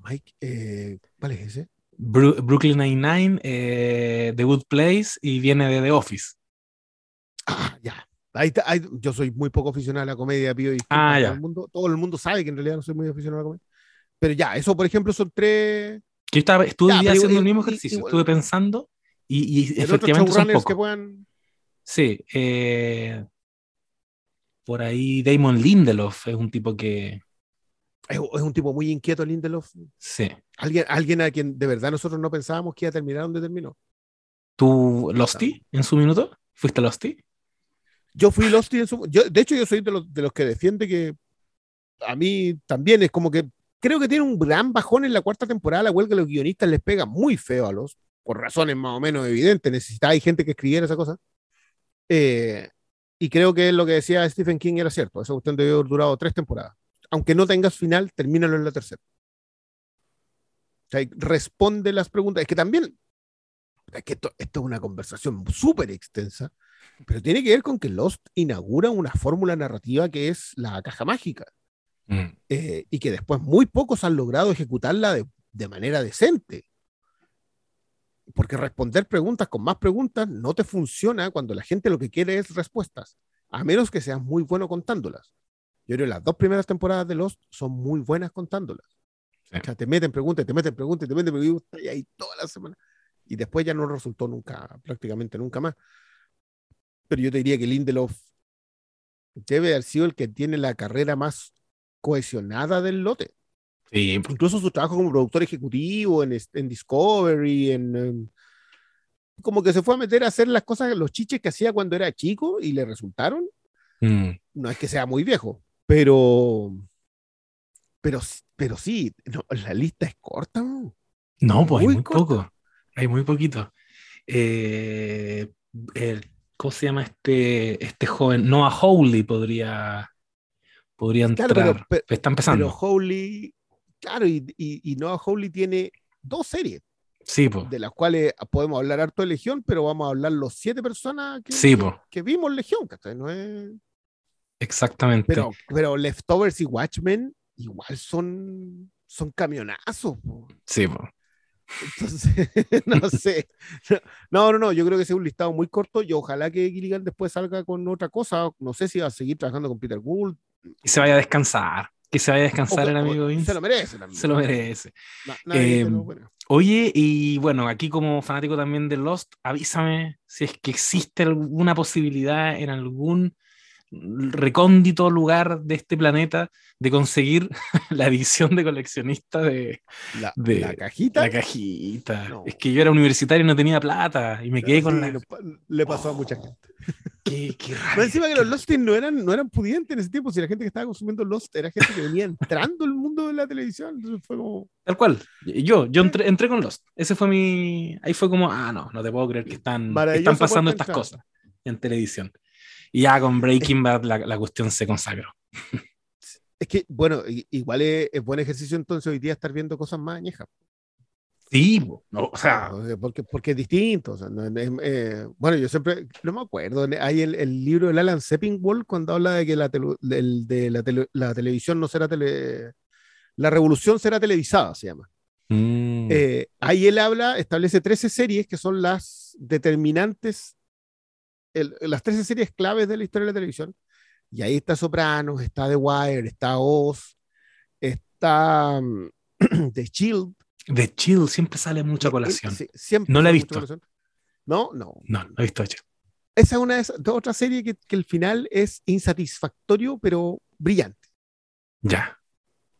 Mike, eh, ¿cuál es ese? Brooklyn Nine-Nine, eh, The Good Place y viene de The Office. Ah, ya. Ahí, yo soy muy poco aficionado a la comedia. Y ah, ya. Todo el, mundo, todo el mundo sabe que en realidad no soy muy aficionado a la comedia. Pero ya, eso, por ejemplo, son tres. Yo estaba, estuve haciendo el mismo ejercicio, estuve pensando y, y efectivamente son pocos. Que puedan... Sí. Eh, por ahí Damon Lindelof es un tipo que, es, un tipo muy inquieto, Lindelof. Sí. Alguien, alguien a quien de verdad nosotros no pensábamos que iba a terminar donde terminó. ¿Tú Losty en su minuto? ¿Fuiste Losty? Yo fui Losty en su yo, De hecho, yo soy de los, de los que defiende que a mí también es como que creo que tiene un gran bajón en la cuarta temporada. La huelga de los guionistas les pega muy feo a los, por razones más o menos evidentes. Necesitaba hay gente que escribiera esa cosa. Eh, y creo que lo que decía Stephen King era cierto. Esa cuestión debió haber durado tres temporadas aunque no tengas final, termínalo en la tercera. O sea, responde las preguntas. Es que también, es que esto, es una conversación súper extensa, pero tiene que ver con que Lost inaugura una fórmula narrativa que es la caja mágica. Mm. Eh, y que después muy pocos han logrado ejecutarla de, de manera decente. Porque responder preguntas con más preguntas no te funciona cuando la gente lo que quiere es respuestas, a menos que seas muy bueno contándolas. Yo creo que las dos primeras temporadas de Lost son muy buenas contándolas. O sea, te meten preguntas, te meten preguntas, te meten preguntas y ahí toda la semana. Y después ya no resultó nunca, prácticamente nunca más. Pero yo te diría que Lindelof debe haber sido el que tiene la carrera más cohesionada del lote. Sí. Incluso su trabajo como productor ejecutivo en, en Discovery, en, como que se fue a meter a hacer las cosas, los chiches que hacía cuando era chico y le resultaron. Mm. No es que sea muy viejo, pero, pero, pero sí, la lista es corta. No, pues hay muy poco. Hay muy poquito. Eh, ¿Cómo se llama este, este joven? Noah Howley podría, podría entrar. Está empezando. Pero Howley, claro, y, y, Noah Howley tiene dos series. Sí, pues. De las cuales podemos hablar harto de Legión, pero vamos a hablar los siete personas que, sí, que, vimos Legión, No es... Exactamente. Pero, pero Leftovers y Watchmen igual son, son camionazos. Sí, Entonces, no sé. No, no, no, yo creo que es un listado muy corto y ojalá que Gilligan después salga con otra cosa. No sé si va a seguir trabajando con Peter Gould. Y se vaya a descansar. Que se vaya a descansar el amigo Se lo merece Se lo merece. Em, oye, y bueno, aquí como fanático también de Lost, avísame si es que existe alguna posibilidad en algún recóndito lugar de este planeta de conseguir la edición de coleccionista de la, cajita. La cajita. Es que yo era universitario y no tenía plata y me quedé con la. Le pasó a mucha gente. Qué, qué raro. encima que los Lost no eran, no eran pudientes en ese tiempo, si la gente que estaba consumiendo Lost era gente que venía entrando al mundo de la televisión. Entonces fue como. Tal cual. Yo, yo entré, entré con Lost. Ese fue mi. Ahí fue como, ah, no, no te puedo creer que están, están pasando estas cosas en televisión. Y ya con Breaking Bad la, cuestión se consagró. Es que, bueno, igual es, buen ejercicio entonces hoy día estar viendo cosas más añejas. Sí, o sea. Porque, porque es distinto. Eh, bueno, yo siempre, no me acuerdo, hay el, el libro de Alan Seppingwall cuando habla de que la, de la, la, televisión no será tele. La revolución será televisada, se llama. Mm. Eh, ahí él habla, establece 13 series que son las determinantes las 13 series claves de la historia de la televisión. Y ahí está Sopranos, está The Wire, está Oz, está um, The Shield. The Shield siempre sale mucha colación. no la he visto. No, no. No, no he visto Esa es una de, otra serie que, que, el final es insatisfactorio, pero brillante. Ya.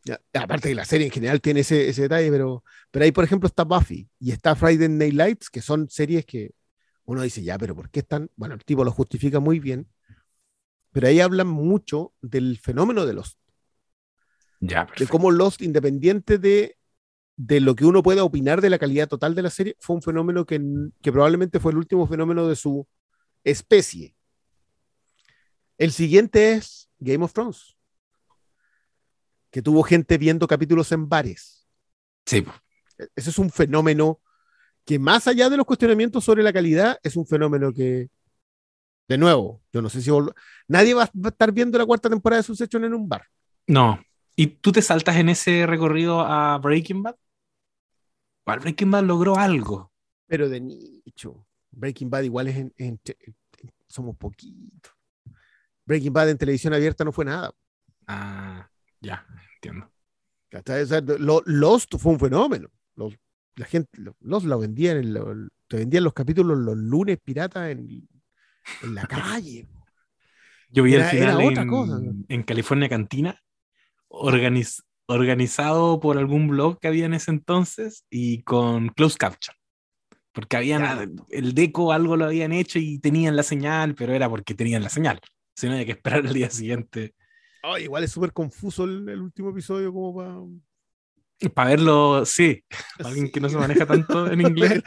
ya. Aparte que la serie en general tiene ese, ese, detalle, pero, pero ahí, por ejemplo, está Buffy y está Friday Night Lights, que son series que uno dice, ya, pero ¿por qué están? Bueno, el tipo lo justifica muy bien, pero ahí hablan mucho del fenómeno de Lost. Ya, de cómo Lost, independiente de, de lo que uno pueda opinar de la calidad total de la serie, fue un fenómeno que, que probablemente fue el último fenómeno de su, especie. El siguiente es Game of Thrones, que tuvo gente viendo capítulos en bares. Sí. E-, ese es un fenómeno que más allá de los cuestionamientos sobre la calidad, es un fenómeno que, de nuevo, yo no sé si nadie va a estar viendo la cuarta temporada de Succession en un bar. No. ¿Y tú te saltas en ese recorrido a Breaking Bad? Breaking Bad logró algo. Pero de nicho. Breaking Bad igual es en, somos poquitos. Breaking Bad en televisión abierta no fue nada. Ah, ya, entiendo. Lost fue un fenómeno. Los, la gente, los la vendían, te vendían los capítulos los lunes pirata en, en la calle. Yo vi el final en, en, California Cantina, organizado por algún blog que había en ese entonces y con close capture. Porque habían, el deco algo lo habían hecho y tenían la señal, pero era porque tenían la señal. Si no, había que esperar el día siguiente. Oh, igual es súper confuso el, último episodio, como para. Para verlo, sí. alguien que no se maneja tanto en inglés.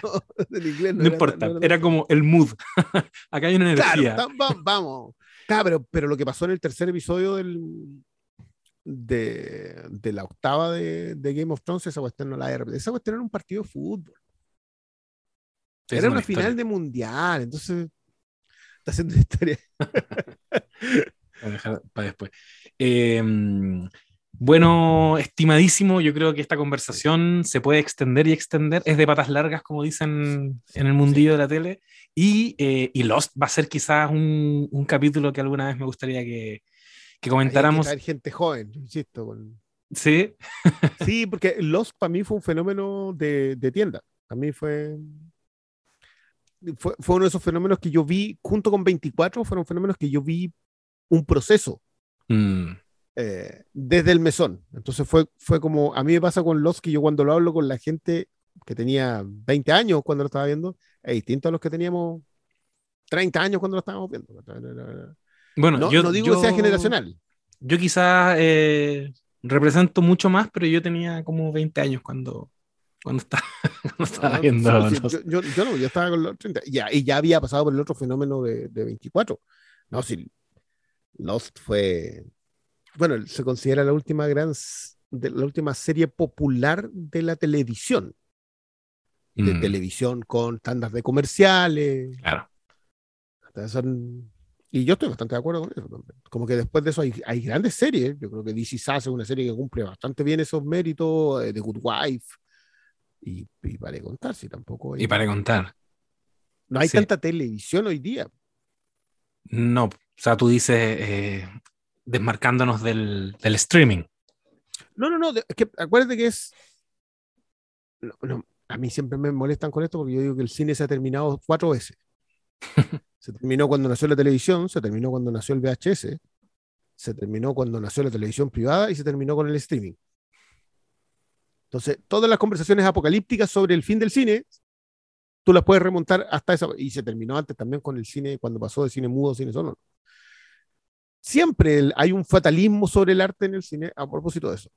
no, importa, era como el mood. Acá hay una energía. vamos. Claro, pero, lo que pasó en el tercer episodio del, de, de la octava de, de, Game of Thrones, esa cuestión no la era. Esa cuestión era un partido de fútbol. era una, final de mundial, entonces está haciendo historia. para dejar para después. Eh, bueno, estimadísimo, yo creo que esta conversación se puede extender y extender. Es de patas largas, como dicen en el mundillo de la tele. Y, eh, y Lost va a ser quizás un, un, capítulo que alguna vez me gustaría que, que comentáramos. Hay, gente joven, insisto. Sí. sí, porque Lost para mí fue un fenómeno de, de tienda. A mí fue, fue, fue, uno de esos fenómenos que yo vi, junto con 24, fueron fenómenos que yo vi un proceso. Mm. Eh, desde el mesón. Entonces fue, fue como, a mí me pasa con los que yo cuando lo hablo con la gente que tenía 20 años cuando lo estaba viendo, es distinto a los que teníamos 30 años cuando lo estábamos viendo. Bueno, no, yo no digo que sea generacional. Yo quizás eh, represento mucho más, pero yo tenía como 20 años cuando, cuando estaba, estaba viendo. yo, yo, no, yo estaba con los 30. Ya, y ya había pasado por el otro fenómeno de, de 24. No, si Lost fue bueno, se considera la última gran, de, la última serie popular de la televisión. De mm. televisión con tandas de comerciales. Claro. y yo estoy bastante de acuerdo con eso. Como que después de eso hay, hay grandes series. Yo creo que DC Sass es una serie que cumple bastante bien esos méritos. de eh, Good Wife. Y, y para contar, si tampoco. y para contar. No hay tanta televisión hoy día. No, o sea, tú dices, eh, desmarcándonos del, del streaming. No, no, no, es que acuérdate que es... a mí siempre me molestan con esto porque yo digo que el cine se ha terminado cuatro veces. se terminó cuando nació la televisión, se terminó cuando nació el VHS, se terminó cuando nació la televisión privada y se terminó con el streaming. Entonces, todas las conversaciones apocalípticas sobre el fin del cine, tú las puedes remontar hasta esa, y se terminó antes también con el cine, cuando pasó de cine mudo a cine sonoro siempre hay un fatalismo sobre el arte en el cine a propósito de eso.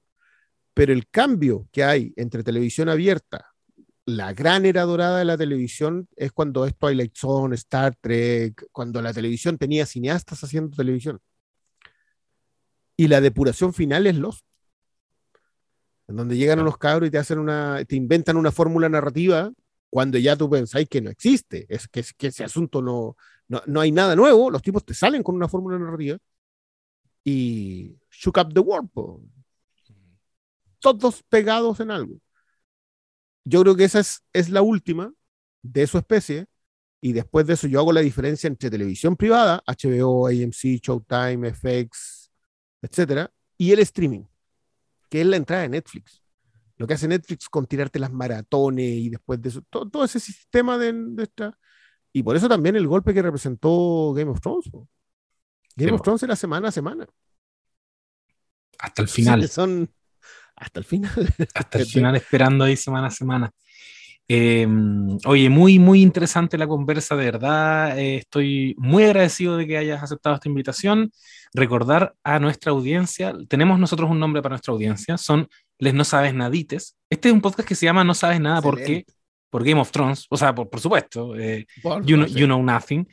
Pero el cambio que hay entre televisión abierta, la gran era dorada de la televisión, es cuando es Twilight Zone, Star Trek, cuando la televisión tenía cineastas haciendo televisión. Y la depuración final es Lost. En donde llegan unos cabros y te hacen una, te inventan una fórmula narrativa cuando ya tú pensáis que no existe, es que, que ese asunto no, no, no, hay nada nuevo, los tipos te salen con una fórmula narrativa y Shook Up the World. Todos pegados en algo. Yo creo que esa es, es la última de su especie. Y después de eso yo hago la diferencia entre televisión privada, HBO, AMC, Showtime, FX, etcétera, y el streaming, que es la entrada de Netflix. Lo que hace Netflix con tirarte las maratones y después de eso, todo, ese sistema de, de, esta. Y por eso también el golpe que representó Game of Thrones. Game of Thrones era semana a semana. Hasta el final. son hasta el final. Hasta el final esperando ahí semana a semana. Eh, oye, muy, muy interesante la conversa, de verdad. Eh, estoy muy agradecido de que hayas aceptado esta invitación. Recordar a nuestra audiencia, tenemos nosotros un nombre para nuestra audiencia, son Les No Sabes Nadites. Este es un podcast que se llama No Sabes Nada porque por Game of Thrones, o sea, por, por supuesto, eh, you, know, Nothing.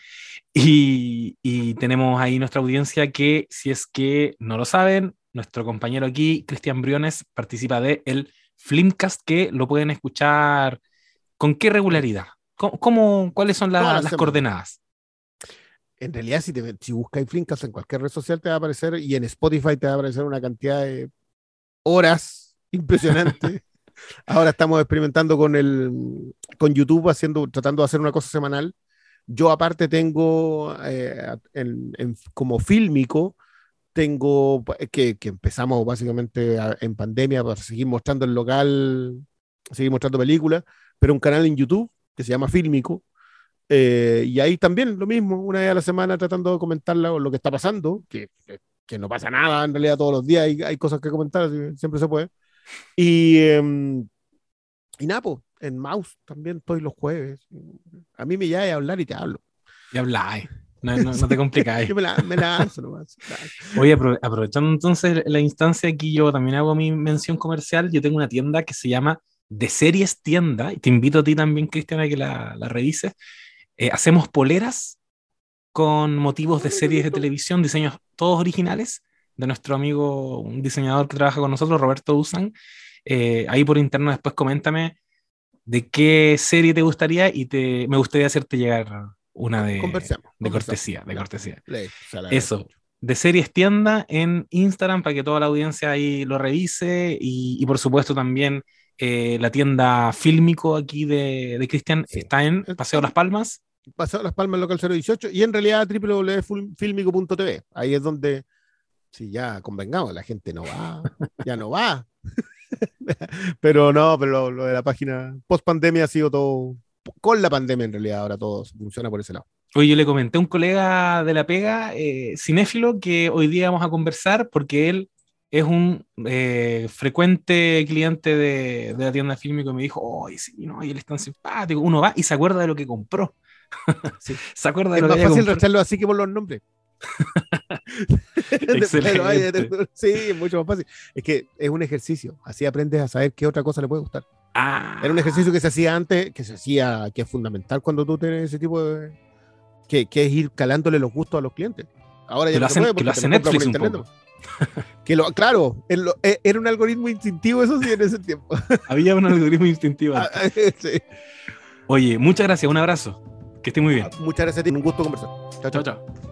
Y, y, tenemos ahí nuestra audiencia que, si es que no lo saben, nuestro compañero aquí, Cristian Briones, participa de el Flimcast, que lo pueden escuchar con qué regularidad. ¿Cómo, cuáles son las coordenadas? En realidad, si, te, si buscas Flimcast en cualquier red social, te va a aparecer y en Spotify te va a aparecer una cantidad de horas impresionante. Ahora estamos experimentando con el con YouTube, haciendo, tratando de hacer una cosa semanal. Yo aparte tengo eh, como fílmico, tengo que, que, empezamos básicamente en pandemia para seguir mostrando el local, seguir mostrando películas, pero un canal en YouTube que se llama Fílmico. Eh, y ahí también lo mismo, una vez a la semana tratando de comentar lo, que está pasando, que, que, no pasa nada en realidad todos los días, hay, hay cosas que comentar, siempre se puede. Y, eh, y Napo, en Mouse también estoy los jueves. A mí me llama a hablar y te hablo. Y habláis. No, no, no, te complicáis. yo me, la, me lanzo nomás. Oye, aprovechando entonces la instancia aquí, yo también hago mi mención comercial. Yo tengo una tienda que se llama De Series Tienda, y te invito a ti también, Cristian, a que la, la revises. Eh, hacemos poleras con motivos de series de televisión, diseños todos originales, de nuestro amigo, un diseñador que trabaja con nosotros, Roberto Usan. Eh, ahí por interno después coméntame de qué serie te gustaría y te, me gustaría hacerte llegar una de, de cortesía, de cortesía. Eso, de series tienda en Instagram para que toda la audiencia ahí lo revise y, por supuesto también eh, la tienda Fílmico aquí de, de Cristian está en Paseo Las Palmas. Paseo Las Palmas, local 018 y en realidad www.filmico.tv. Ahí es donde, si ya convengamos, la gente no va, ya no va. pero no, pero lo, de la página post pandemia ha sido todo con la pandemia en realidad ahora todo funciona por ese lado. Oye, yo le comenté a un colega de la pega, eh, cinéfilo, que hoy día vamos a conversar porque él es un eh, frecuente cliente de, de, la tienda fílmica y me dijo, ¡ay, sí, no, y él es tan simpático! Uno va y se acuerda de lo que compró. Sí. se acuerda de es lo más que fácil recharlo así que por los nombres. sí, es mucho más fácil. Es que es un ejercicio. Así aprendes a saber qué otra cosa le puede gustar. Ah. Era un ejercicio que se hacía antes, que se hacía, que es fundamental cuando tú tienes ese tipo de. que, que es ir calándole los gustos a los clientes. Ahora ya que lo hacen, que lo hace Netflix un poco. que lo, claro, e, era un algoritmo instintivo, eso sí, en ese tiempo. Había un algoritmo instintivo. Ah, sí. Oye, muchas gracias, un abrazo. Que esté muy bien. Muchas gracias a ti, un gusto conversar. Chao, chao, chao.